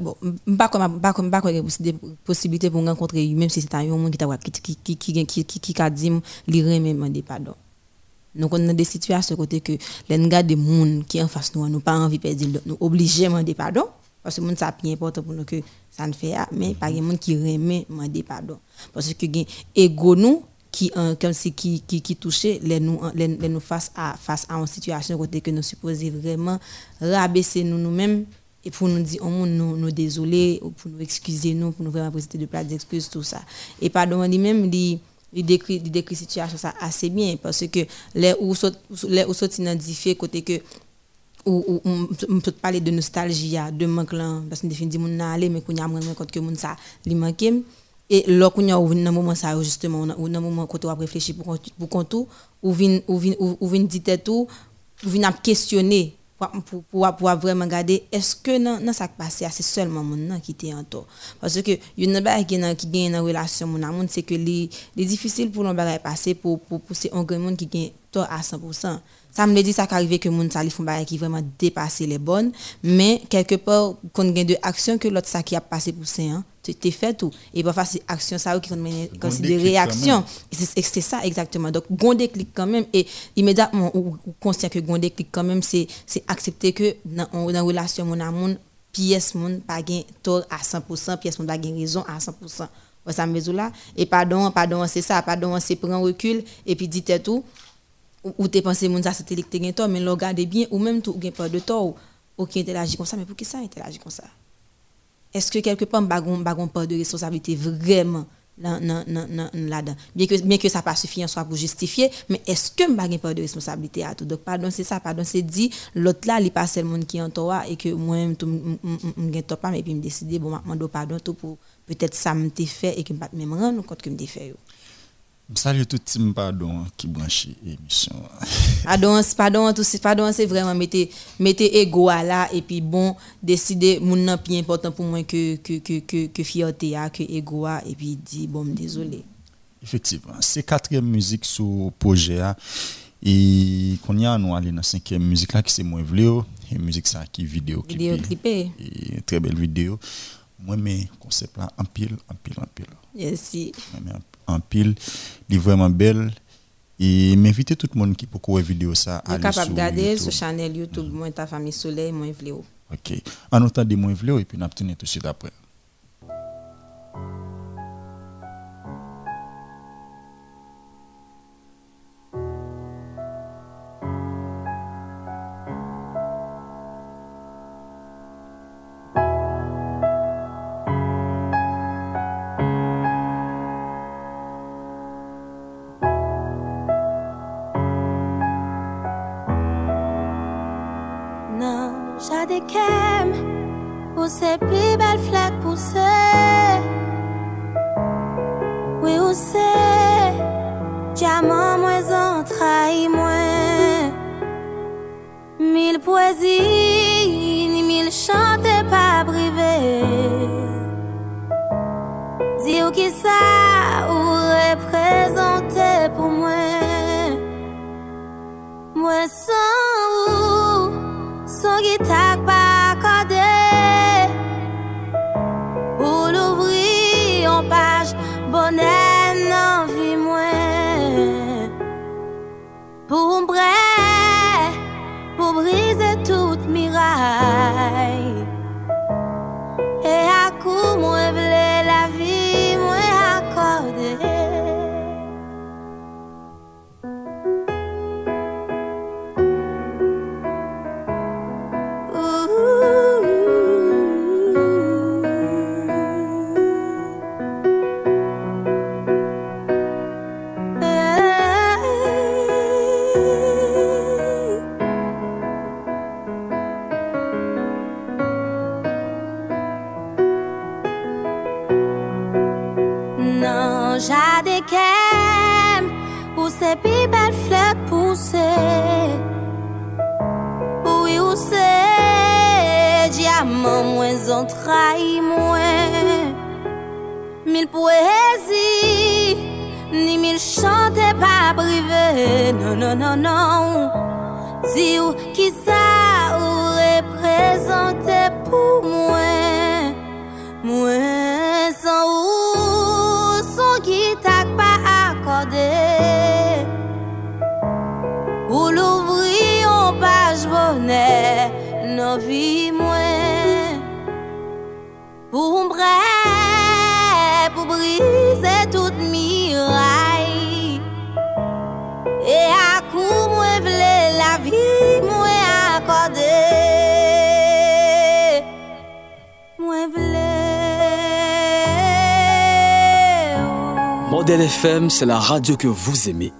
bon pas comme pas comme pas comme des possibilités pour rencontrer même si c'est un monde qui a dit li remet demander pardon donc on a des situations côté que les gars des monde en face nous nous pas envie de perdre nous obligés demander pardon parce que monde ça bien important pour nous que ça ne fait mais pas des monde qui remet pardon parce que gen ego nous qui euh, qui qui qui touchait les nous les, les nous face à face à une situation côté que nous supposons vraiment rabaisser nous nous-mêmes et pour nous dire, oh, mon, nous, nous ou pour nous excuser, nous, pour nous vraiment présenter de plates d'excuses, tout ça. Et pardon, lui-même, il, il décrit, il situation ça assez bien, parce que les où saute, les où saute identifié côté que, ou ou on on peut parler de nostalgie ah, de manque là parce que définitivement mon aller mais qu'on a moins compte que mon ça manqué et là qu'on y a dans moment ça justement ou dans moment quand on a réfléchi pour pour ou vinn ou vinn ou vinn dit tout ou vinn à questionner pour, pour, vraiment regarder est-ce que dans dans ça qui passe c'est seulement mon qui était en tort parce que une bagarre qui qui gagne dans relation mon amour c'est que les les difficile pour l'on bagarre passer pour pousser un grand monde qui gagne tort à 100% ça me dit ça qu'arrive que moun ça font qui vraiment dépasser les bonnes. Mais quelque part qu'on gagne de action que l'autre ça qui a passé pour ça t'es fait tout et parfois c'est action ça qui considère réaction c'est c'est ça exactement. Donc, gon déclic quand même, et immédiatement, ou, ou conscient que gon déclic quand même, c'est c'est accepter que dans dans une relation, mon amour, pièce, mon pas gain tort à 100%, pièce, mon pas gain raison à 100%. Ouais, ça me là. Et pardon, pardon, c'est ça, pardon, c'est prendre recul, et puis dit tout, ou, ou t'es pensé, mon ça c'était que t'es tort, mais le regardez bien, ou même tout, ou gain peur de tort, ou, ok, interagit comme ça, mais pour qui ça interagit comme ça? Est-ce que quelque part bagon bagon pas de responsabilité vraiment là là là là là-dedans? Bien que bien que ça pas suffit en soi pour justifier mais est-ce que bagon pas de responsabilité à tout? Donc pardon c'est ça pardon c'est dit. L'autre là il pas seulement qui en toi et que moi même tout me top pas mais puis me décider bon m'a pardon tout pour peut-être ça me fait et que me pas même rendre compte que me t'ai fait. Salut tout team pardon qui branche émission. Pardon, c'est- pardon, tout c'est pardon, c'est vraiment mettez mettez ego à là et puis bon décider mon nan plus important pour moi que que que que, que fierté a, que ego a et puis dit bon désolé. Effectivement, c'est quatrième musique sur projet a. et qu'on y a nous aller dans cinquième musique là qui c'est moins vléo et musique ça qui vidéo clippé. Vidéo clippé. et très belle vidéo. Moi mais concept là en pile en pile en pile. Yes. Moi, mais en pile, il est vraiment belle et m'inviter tout le monde qui peut voir vidéo ça aller capable regarder sur channel YouTube moi ta famille soleil moi vléo. OK. En de moins vléo et puis n'a tout de suite après. C'est la radio que vous aimez.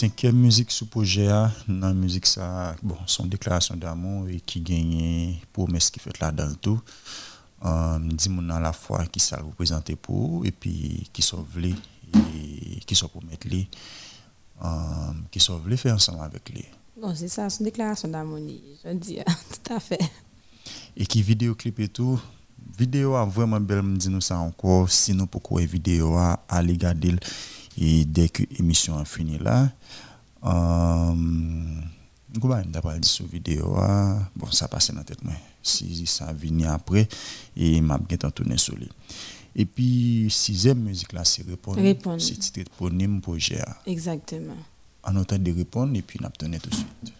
Cinquième musique sous projet. Dans musique ça, bon, son déclaration d'amour et qui gagne promesse qui fait là dans le tout. Euh, dit mon à la fois qui ça représente pour et puis qui sont vle et qui sont promettre les euh, qui sont vle faire ensemble avec les Non, c'est ça, une déclaration d'harmonie. Je dis, tout à fait. et qui vidéoclip et tout vidéo a vraiment belle me dit nous ça encore sinon pourquoi vidéo a aller regarder et dès que émission a fini là euh m'a pas dit sur vidéo a bon ça passe dans la tête si ça vient après et m'a bien tourner sur lui et puis sixième musique là c'est répondre Répondre. c'est titre éponyme projet. Exactement. en autant de répondre et puis n'a tourner tout de suite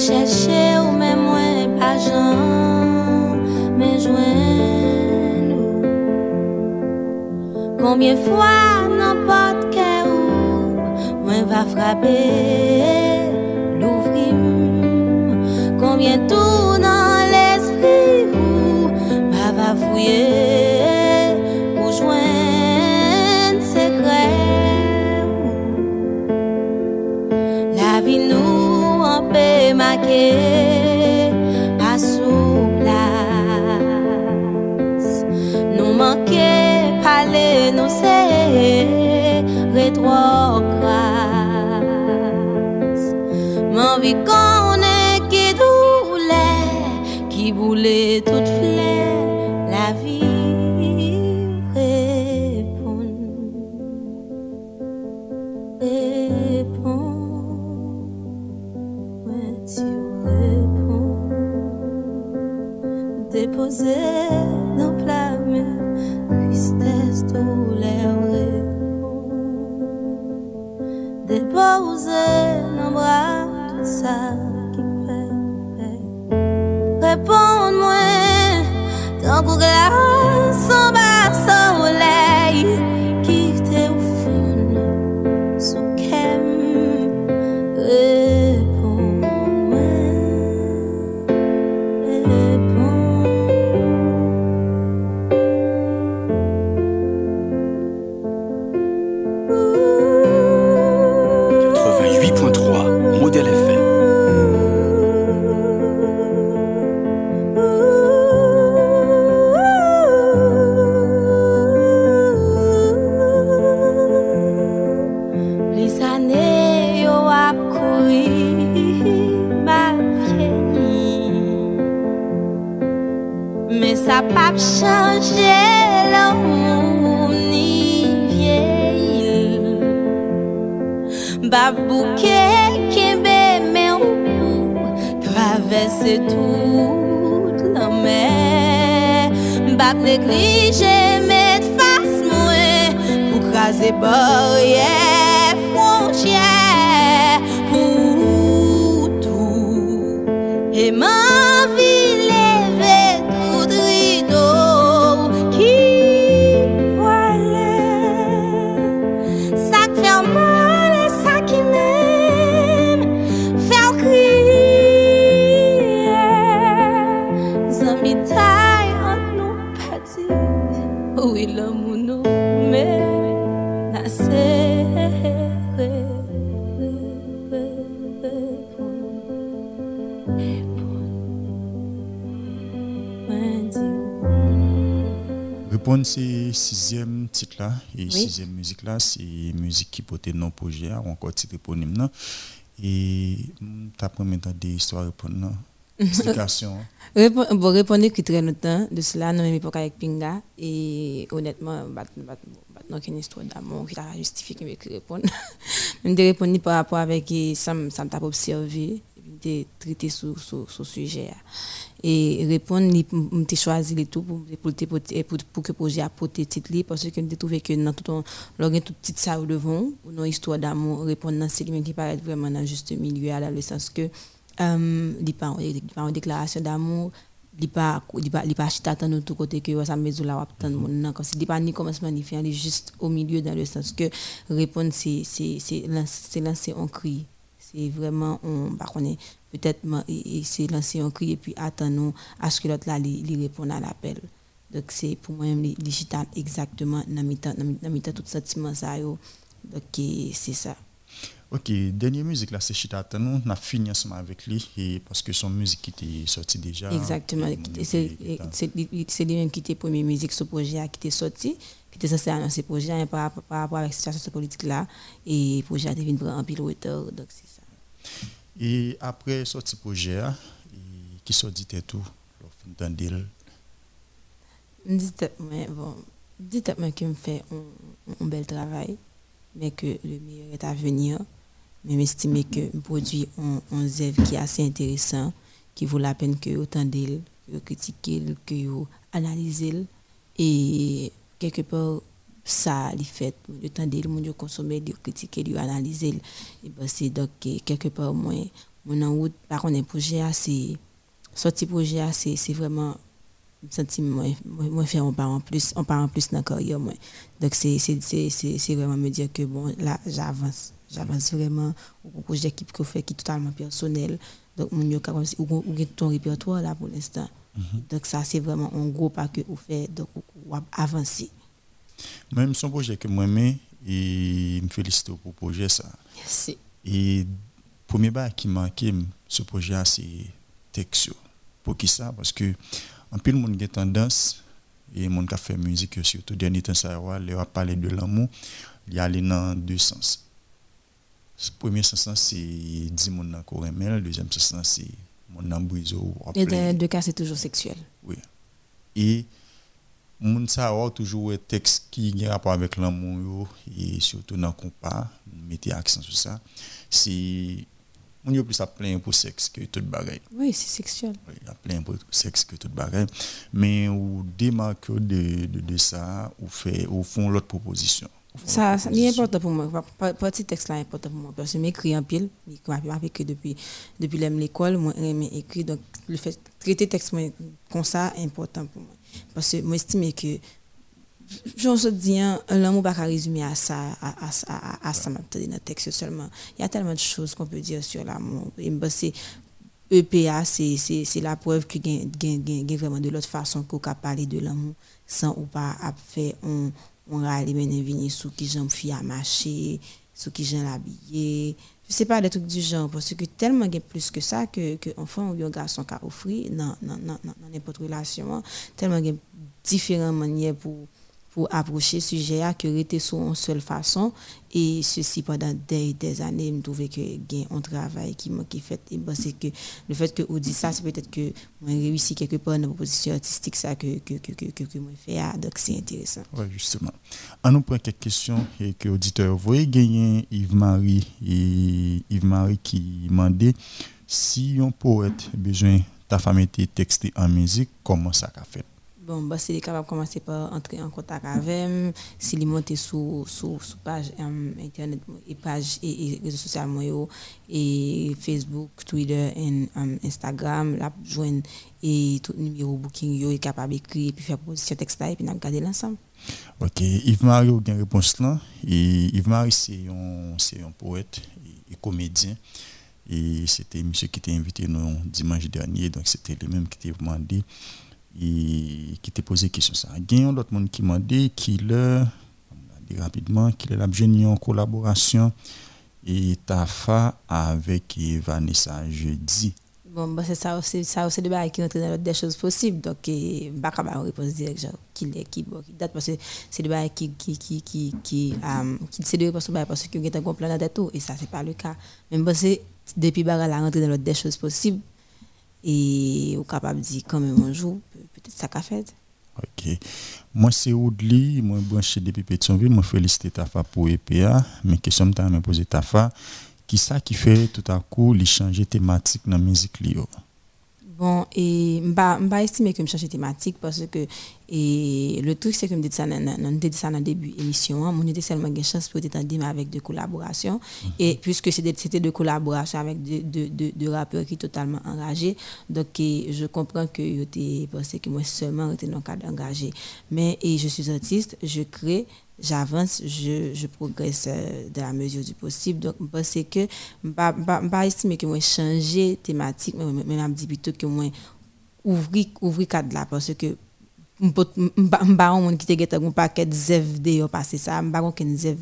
chèche ou mè mwen pa jan Mè jwen nou Koumye fwa nan pot ke ou Mwen va frape louvrim Koumye tou nan l'esprit ou Pa va fouye Pouze nan plame Tristesse tou levre Depouze nan bram Tout sa ki fe Repon mwen Tan kou glas neglije met fas mwen Pou kaze borye Répondre c'est sixième titre là et Oui. sixième musique là c'est musique qui portait non projet ou encore titre éponyme là et tu as maintenant des histoires répondre explication bon, répondre qui très longtemps de cela, non, même époque avec Pinga? Et honnêtement, non, qu'une histoire d'amour qui t'a justifié que je répondre. Même de répondre par rapport avec ça, ça m'a observé, de traiter sur ce sujet. Et répondre, choisi les tout pour, pour, te pour, pour que le projet titre li, parce que je trouvé que dans tout, lors tout petit ça devant, pour nos histoires d'amour, répondre dans ce qui paraît vraiment dans le juste milieu, dans le sens que euh, il pas une déclaration d'amour pas il pas acheter attendre de tout côté que ça me là attendre mon nan comme si il pas ni commencement ni fin il est juste au milieu dans le sens que répondre c'est c'est c'est c'est lancer un cri c'est vraiment on bah connaît peut-être ma- et- et c'est lancer un cri et puis attendre à ce que l'autre là il réponde à l'appel donc c'est pour moi même digital exactement dans dans mi-temps tout sentiment ça yo donc c'est ça Ok, dernière musique là, c'est Chita Tanou. On a fini ensemble avec lui et parce que son musique qui était sortie déjà. Exactement. C'est est lui lui-même qui était première musique ce projet qui était sorti, qui était censé annoncer le projet hein, par, rapport- à la situation politique là. Et le projet a devenu un pile. Donc c'est. Et après sorti projet, et qui sortit tout, deal. Dites-moi, bon, dites-moi qu'il me fait un, bel travail, mais que le meilleur est à venir. Mais m'estimer que me produit un, un qui est assez intéressant, qui vaut la peine que autant d'elle, que vous que vous. Et quelque part, ça, les fait, le temps mon Dieu, consommer, de critiquer, de analyser. Et ben, c'est donc que quelque part, moi, mon en route, par contre, un projet, c'est, sorti projet, c'est c'est vraiment senti moi moi faire on part en plus on part en plus dans la carrière moi. Donc c'est c'est vraiment me dire que bon là j'avance. J'avance vraiment au projet qui que fait qui est totalement personnel. Donc mon comme si ou ton répertoire là pour l'instant? Mhm. donc ça c'est vraiment un gros pas que vous fait donc ou avancer même son projet que moi mais et me félicite pour le projet ça. Merci. Et premier bas qui manquait ce projet c'est texte pour qui ça? Parce que en pile monde a tendance et monde qui fait musique surtout dernier temps ça va parler de l'amour il y a aller dans deux sens. Le premier sens c'est dire mon encore le deuxième sens c'est mon embrouille et dans les deux cas c'est toujours sexuel. Oui. Et mon ça toujours un texte qui a rapport avec l'amour et surtout dans compas mettez accent sur ça c'est on y plus à plein pour sexe que tout bagaille. Oui, c'est sexuel. Oui, a plein pour sexe que tout bagaille. Mais ou démarque de, de, de ça, ou fait, au fond l'autre proposition. Ça, c'est important pour moi. Petit texte là est important pour moi. Parce que j'écris en pile. Je écrit depuis, depuis l'école. Moi, écrire. Donc, le fait de traiter texte comme ça est important pour moi. Parce que moi, j'estime que je se dis, l'amour pas résumer à ça, à, à, à, ça, dans le texte seulement. Il y a tellement de choses qu'on peut dire sur l'amour. c'est EPA, c'est la preuve qu'il y a vraiment de l'autre façon qu'on peut parler de l'amour sans ou pas faire on, on râle mener venir sous qui j'en fille à marcher, sous qui j'en habillé. Je sais pas des trucs du genre parce que tellement il y a plus que ça que que enfant ou un garçon qui a offert dans n'importe relation, hein. tellement il y a différentes manières pour pour approcher sujet à que était sur une seule façon. Et ceci pendant des, des années me trouvais que gain un travail qui m'a fait. Et c'est que le fait que on dit ça c'est peut-être que moi réussi quelque part dans proposition artistique ça que que que que, que, moi fait ah, donc c'est intéressant. Oui justement. On nous prend quelques questions et que auditeur voyez gagner Yves Marie et Yves Marie qui demandait si un poète besoin ta femme était en musique comment ça a fait? Bon, bah, c'est capable de commencer par entrer en contact avec moi, s'il monte sur sur sur page um, internet et page et, et réseaux sociaux et Facebook, Twitter et um, Instagram, là joindre et tout numéro booking yo est capable d'écrire et puis faire proposition texte et puis n'a garder l'ensemble. OK, Yves Marie a une réponse là. Et Yves Marie c'est un c'est un poète et, comédien. Et c'était monsieur qui était invité nous dimanche dernier. Donc c'était lui même qui t'a demandé et qui t'a posé question ça. Il y a d'autres monde qui m'a dit qu'il a rapidement qu'il a en collaboration et Tafa avec Vanessa jeudi. Bon, bah c'est ça aussi, ça aussi de qui entre dans des choses possibles. Donc, je ne pas réponse directe, qu'il est, qui, qui date, parce que c'est des qui, qui, qui, qui, qui, qui c'est de parce que, parce que, a un plan dans tout, et ça, c'est pas le cas. Mais bon, c'est, depuis, bah, la rentrée dans des choses possibles, et au capable dire quand même un jour, peut-être ça qu'a fait. Ok. Moi, c'est Oudli, moi, branché depuis Pétionville, moi, félicite Tafa pour EPA, mais question que me posé Tafa, qui ça qui fait tout à coup, les changer thématique dans musique Lio? Bon, et je vais estimer que je change thématique parce que et le truc, c'est que je dis ça dans le début de l'émission. Hein, mon seulement une chance pour être avec des collaborations. Mhm. Et puisque c'était de collaborations avec deux de, de, rappeurs qui sont totalement engagés, donc je comprends que je pensé que moi seulement j'étais dans le cadre engagé. Mais et je suis artiste, je crée j'avance, je, je progresse euh, dans la mesure du possible. Donc, je pense que je ne pas que moi changer thématique, mais je dis plutôt que moi ouvrir ouvrir cadre là parce que je pas un qui te un paquet de zèv de ça, je pas un zèv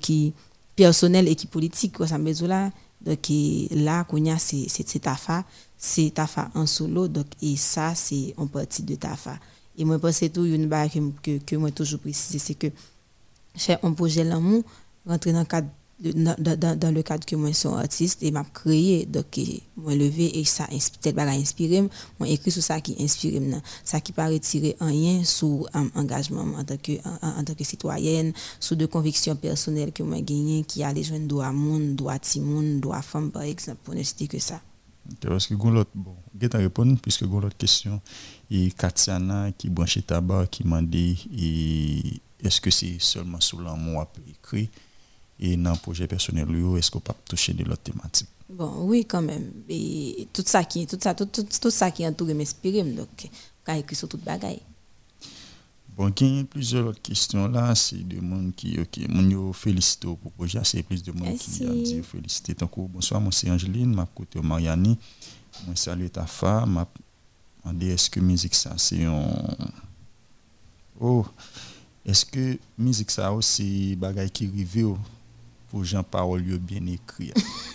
qui personnel et qui politique ça là. Donc là c'est Tafa, c'est Tafa en solo donc et ça c'est en partie de Tafa. Et moi, pense tout, une barre que, que, moi toujours préciser, c'est que faire un projet l'amour, rentrer dans le cadre dans, dans, dans, le cadre que moi suis artiste et m'a créé donc moi levé et ça peut-être pas inspiré moi écrit sur ça qui inspire ça qui pas retirer rien sous un engagement en tant que en, tant que citoyenne sous de convictions personnelles que moi gagné qui a les jeunes droits monde droit monde droit femme par exemple pour ne citer que ça parce que bon je répondre puisque l'autre question et Katiana qui branche tabac qui m'a dit est-ce que c'est seulement sous l'amour écrit et dans le projet personnel, est-ce qu'on peut toucher de l'autre thématique? Bon, oui, quand même. Et tout ça qui, tout ça, tout, tout, tout ça qui entoure m'inspire, donc, quand écrit sur toute bagaille. Bon, il y a plusieurs autres questions là. C'est des gens qui, ok, mon félicite pour le projet. C'est plus de monde qui ont dit féliciter. Donc, bonsoir, moi c'est Angeline, ma côté Mariani. Moi, salue ta femme. Je demandé est-ce que musique ça, c'est un. Oh, est-ce que musique ça aussi, bagaille qui arrive pour Jean Parole bien écrit?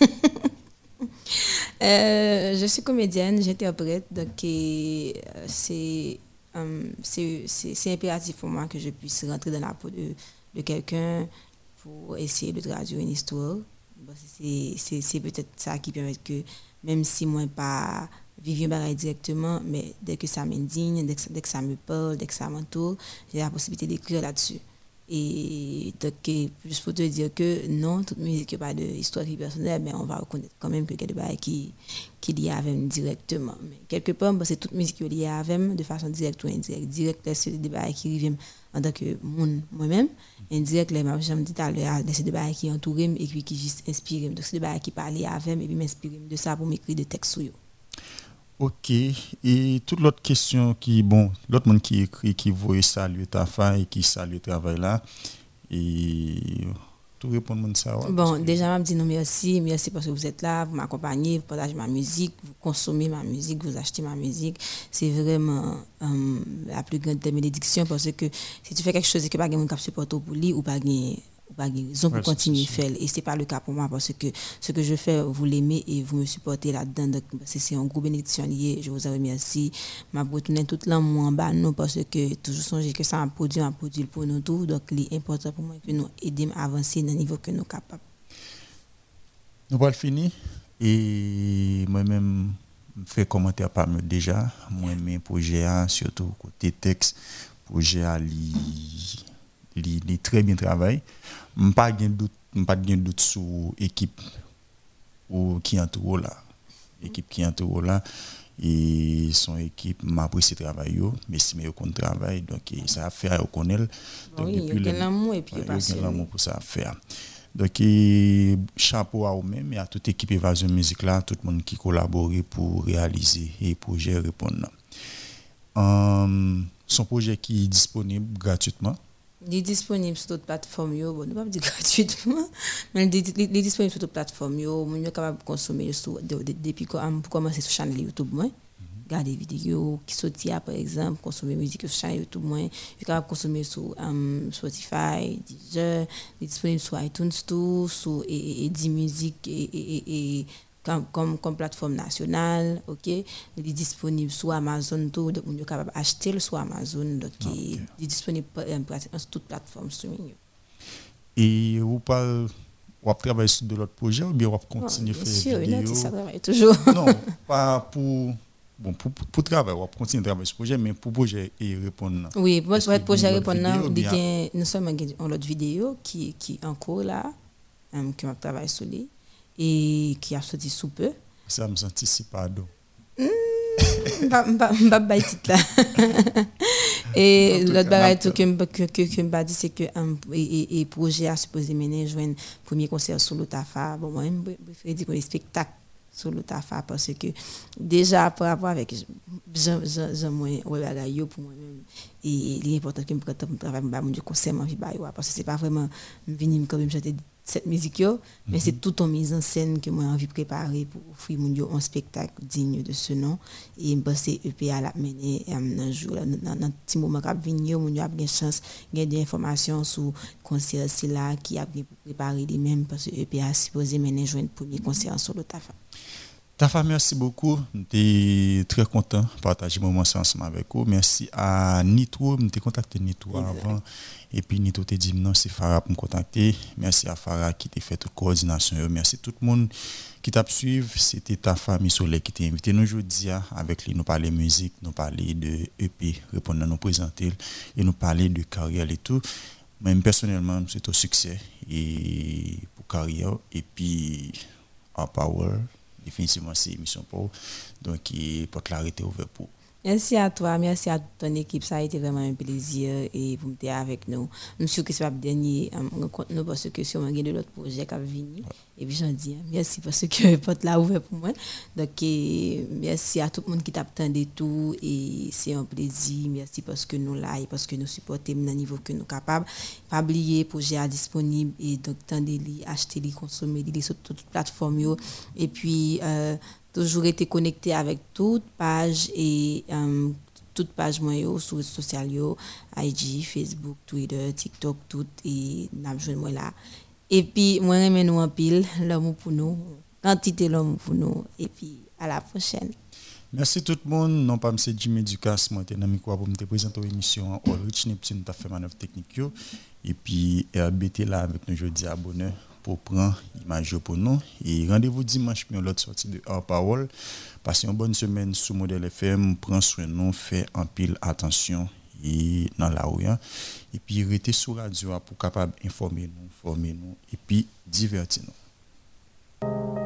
euh, je suis comédienne, j'interprète, donc euh, c'est euh, c'est impératif pour moi que je puisse rentrer dans la peau de, de quelqu'un pour essayer de traduire une histoire. c'est peut-être ça qui permet que, même si moi pas vivre un directement, mais dès que ça m'indigne, dès, dès, que ça me parle, dès que ça m'entoure, j'ai la possibilité d'écrire là-dessus. Et donc, juste pour te dire que non, toute musique n'a pas d'histoire personnelle, mais on va reconnaître quand même que des choses qui, qui liées avec directement. Mais quelque part, c'est toute musique qui est liée avec de façon directe ou indirecte. Direct, c'est des débats qui arrivent en tant que moi-même. Indirect, à l'heure, c'est des débats qui entourent et puis qui juste inspirent. Donc, c'est des débats qui parlent avec et puis m'inspirent de ça pour m'écrire des textes sur eux. Ok, et toute l'autre question qui, bon, l'autre monde qui écrit, qui voit saluer ta femme et qui salue le travail là, et tout répondre à ça. Bon, déjà, je me dis non, merci, merci parce que vous êtes là, vous m'accompagnez, vous partagez ma musique, vous consommez ma musique, vous achetez ma musique. C'est vraiment euh, la plus grande bénédiction parce que si tu fais quelque chose et que pas quelqu'un qui supporte pour lui ou pas pas raison pour continuer à faire. Et ce n'est pas le cas pour moi parce que ce que je fais, vous l'aimez et vous me supportez là-dedans. c'est un gros bénédiction lié. Je vous remercie. Je retourner tout l'amour en bas, non, parce que toujours songer que ça a produit, un produit pour nous tous. Donc, il est important pour moi que nous aidions à avancer dans le niveau que nous sommes capables. Nous allons finir. Et moi-même, je fais commentaire parmi déjà. Moi-même, projet, surtout côté texte, projet à il est très bien travaillé. Je n'ai pas de doute, pas de doute sur l'équipe qui entoure là. L'équipe qui entoure là. Et son équipe m'a apprécié le travail, mais si mais au travail, donc ça a fait à connaître. Donc, oui, il y a l'amour et puis il y a l'amour pour ça faire. Donc, chapeau à vous-même et à toute équipe Évasion Musique là, tout le monde qui collabore pour réaliser et projet répondre. Um, son projet qui est disponible est disponible sur toutes plateformes, yo. bon, ne pas dire gratuitement, mais il est disponible sur toutes plateformes. Yo. On est capable de consommer depuis qu'on commencer sur chaîne YouTube. Moi. Regarder des vidéos qui sortent, par exemple, consommer musique sur chaîne YouTube. Moi. Je suis capable de consommer sur um, Spotify, Deezer, il est disponible sur iTunes, tout, sur et, et, et, musique comme, comme, plateforme nationale, ok, il est disponible sur Amazon, tout, donc on est capable d'acheter sur Amazon, donc il est disponible sur toute plateforme streaming. Et vous parlez, vous travaillez sur de l'autre projet ou bien vous continuez à faire des vidéos? ça travaille toujours. non, pas pour... Bon, pour, pour travailler, on va continuer à travailler sur ce projet, mais pour projet et répondre. Oui, pour le projet répondre, nous sommes en autre vidéo qui, qui est en cours là, um, qui va travailler sur lui et qui a sorti sous peu. Ça me sentit si pardon. Mba bay tit là. Et l'autre bagaille que que m'a dit c'est que un et projet a supposé mener joindre premier concert sur l'Otafa. Bon moi je dire que spectacle sur l'Otafa parce que déjà par rapport avec j'aime moins ouais bagaille pour moi même et il est important que me travaille mon concert en vie parce que c'est pas vraiment venir comme chanter cette musique mais c'est mhm. tout en mise en scène que moi j'ai envie de préparer pour offrir mon un spectacle digne de ce nom et me penser EP à la mener un jour dans un petit moment cap venir mon a bien chance gagner des informations sur concert là qui a bien préparé les mêmes parce que EP a supposé mener un premier concert sur le TAFA Tafa, merci beaucoup. Je suis très content de partager mon moment ensemble avec vous. Merci à Nitro. Je contacté Nitro avant. Et puis Nitro t'a dit non, c'est Farah pour me contacter. Merci à Farah qui t'a fait toute coordination. Merci à tout le monde qui t'a suivi. C'était ta famille Soleil qui t'a invité nous aujourd'hui avec lui. Nous parler musique, nous parler de EP, répondre à nous présenter et nous parler de carrière et tout. Même personnellement, c'est un succès et pour carrière. Et puis, à Power définitivement c'est mission pour donc qui porte l'arrêté ouvert pour Merci à toi, merci à ton équipe. Ça a été vraiment un plaisir et vous m'êtes avec nous. Je suis sûr que ce n'est pas le dernier euh, rencontre nous parce que si on a de l'autre projet qui a venu. Et puis j'en dis hein, merci parce que le porte là ouvert pour moi. Donc merci à tout le monde qui t'attendait tout et c'est un plaisir. Merci parce que nous là et parce que nous supportons au niveau que nous sommes capables. Pas oublier projet disponible et donc tendez acheter les consommer les sur toutes les plateformes et puis euh, toujours été connecté avec toute page et euh, toute page sur les social IG, Facebook, Twitter, TikTok, tout et n'a moi là. Et puis moi j'aime nous en pile l'amour pour nous, quantité l'amour pour nous et puis à la prochaine. Merci tout le monde. Non pas M. Jimmy Ducasse, moi j'étais ami pour me présenter l'émission All Rich Neptune, tu fait manœuvre technique et puis RBT là avec nous jeudi à bonheur pour prendre l'image pour nous. Et rendez-vous dimanche pour l'autre sortie de Hors Parole. Passez une bonne semaine sous Modèle FM. Prenez soin de nous, faites en pile attention et dans la rue. Hein. Et puis, restez sur radio pour capable informer nous, former nous et puis divertir nous.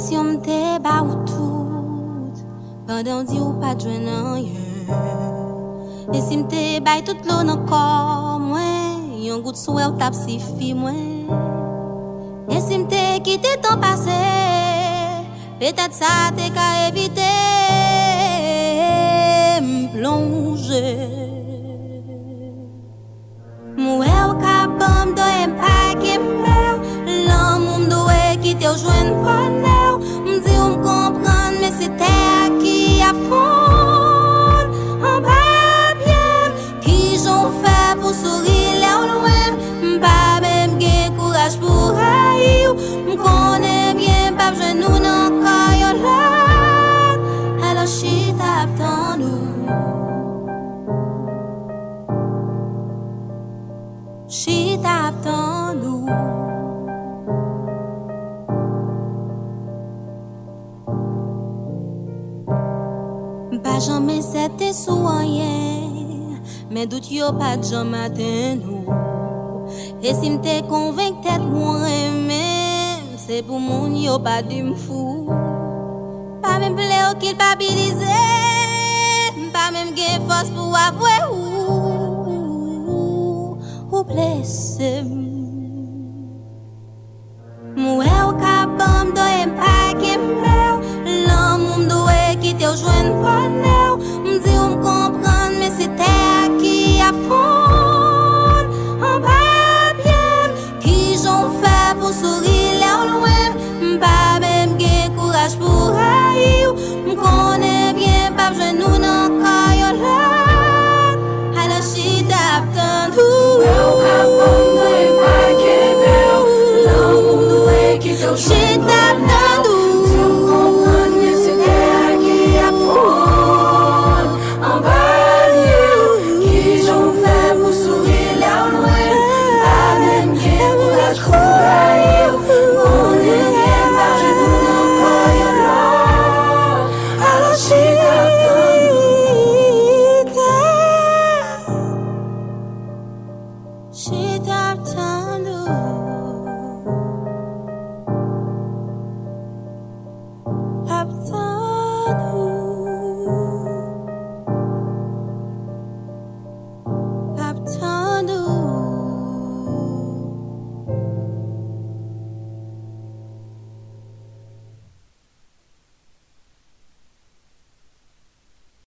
si yon mte ba ou tout Pendan di ou pa dwen nan yon. E si mte bay tout lou nan kor mwen Yon gout sou el tap si fi mwen. E si mte kite ton pase Petat sa te ka evite Mplonje Mwe ou ka bom do e mpa ki mwen Lan moun do e kite ou jwen konen pwane jamais te sou anyen Men dout yo pa jan maten nou. E si mte konvenk tet mwen men Se pou moun yo pa di mfou. Pa men ple ou ki l'pabilize Pa men gen fos pou avwe ou Ou plese m. Mwen ou ka bom do e pa ke mwen Lan moun do e ki te ou jwen pwane ou. até aqui a fome.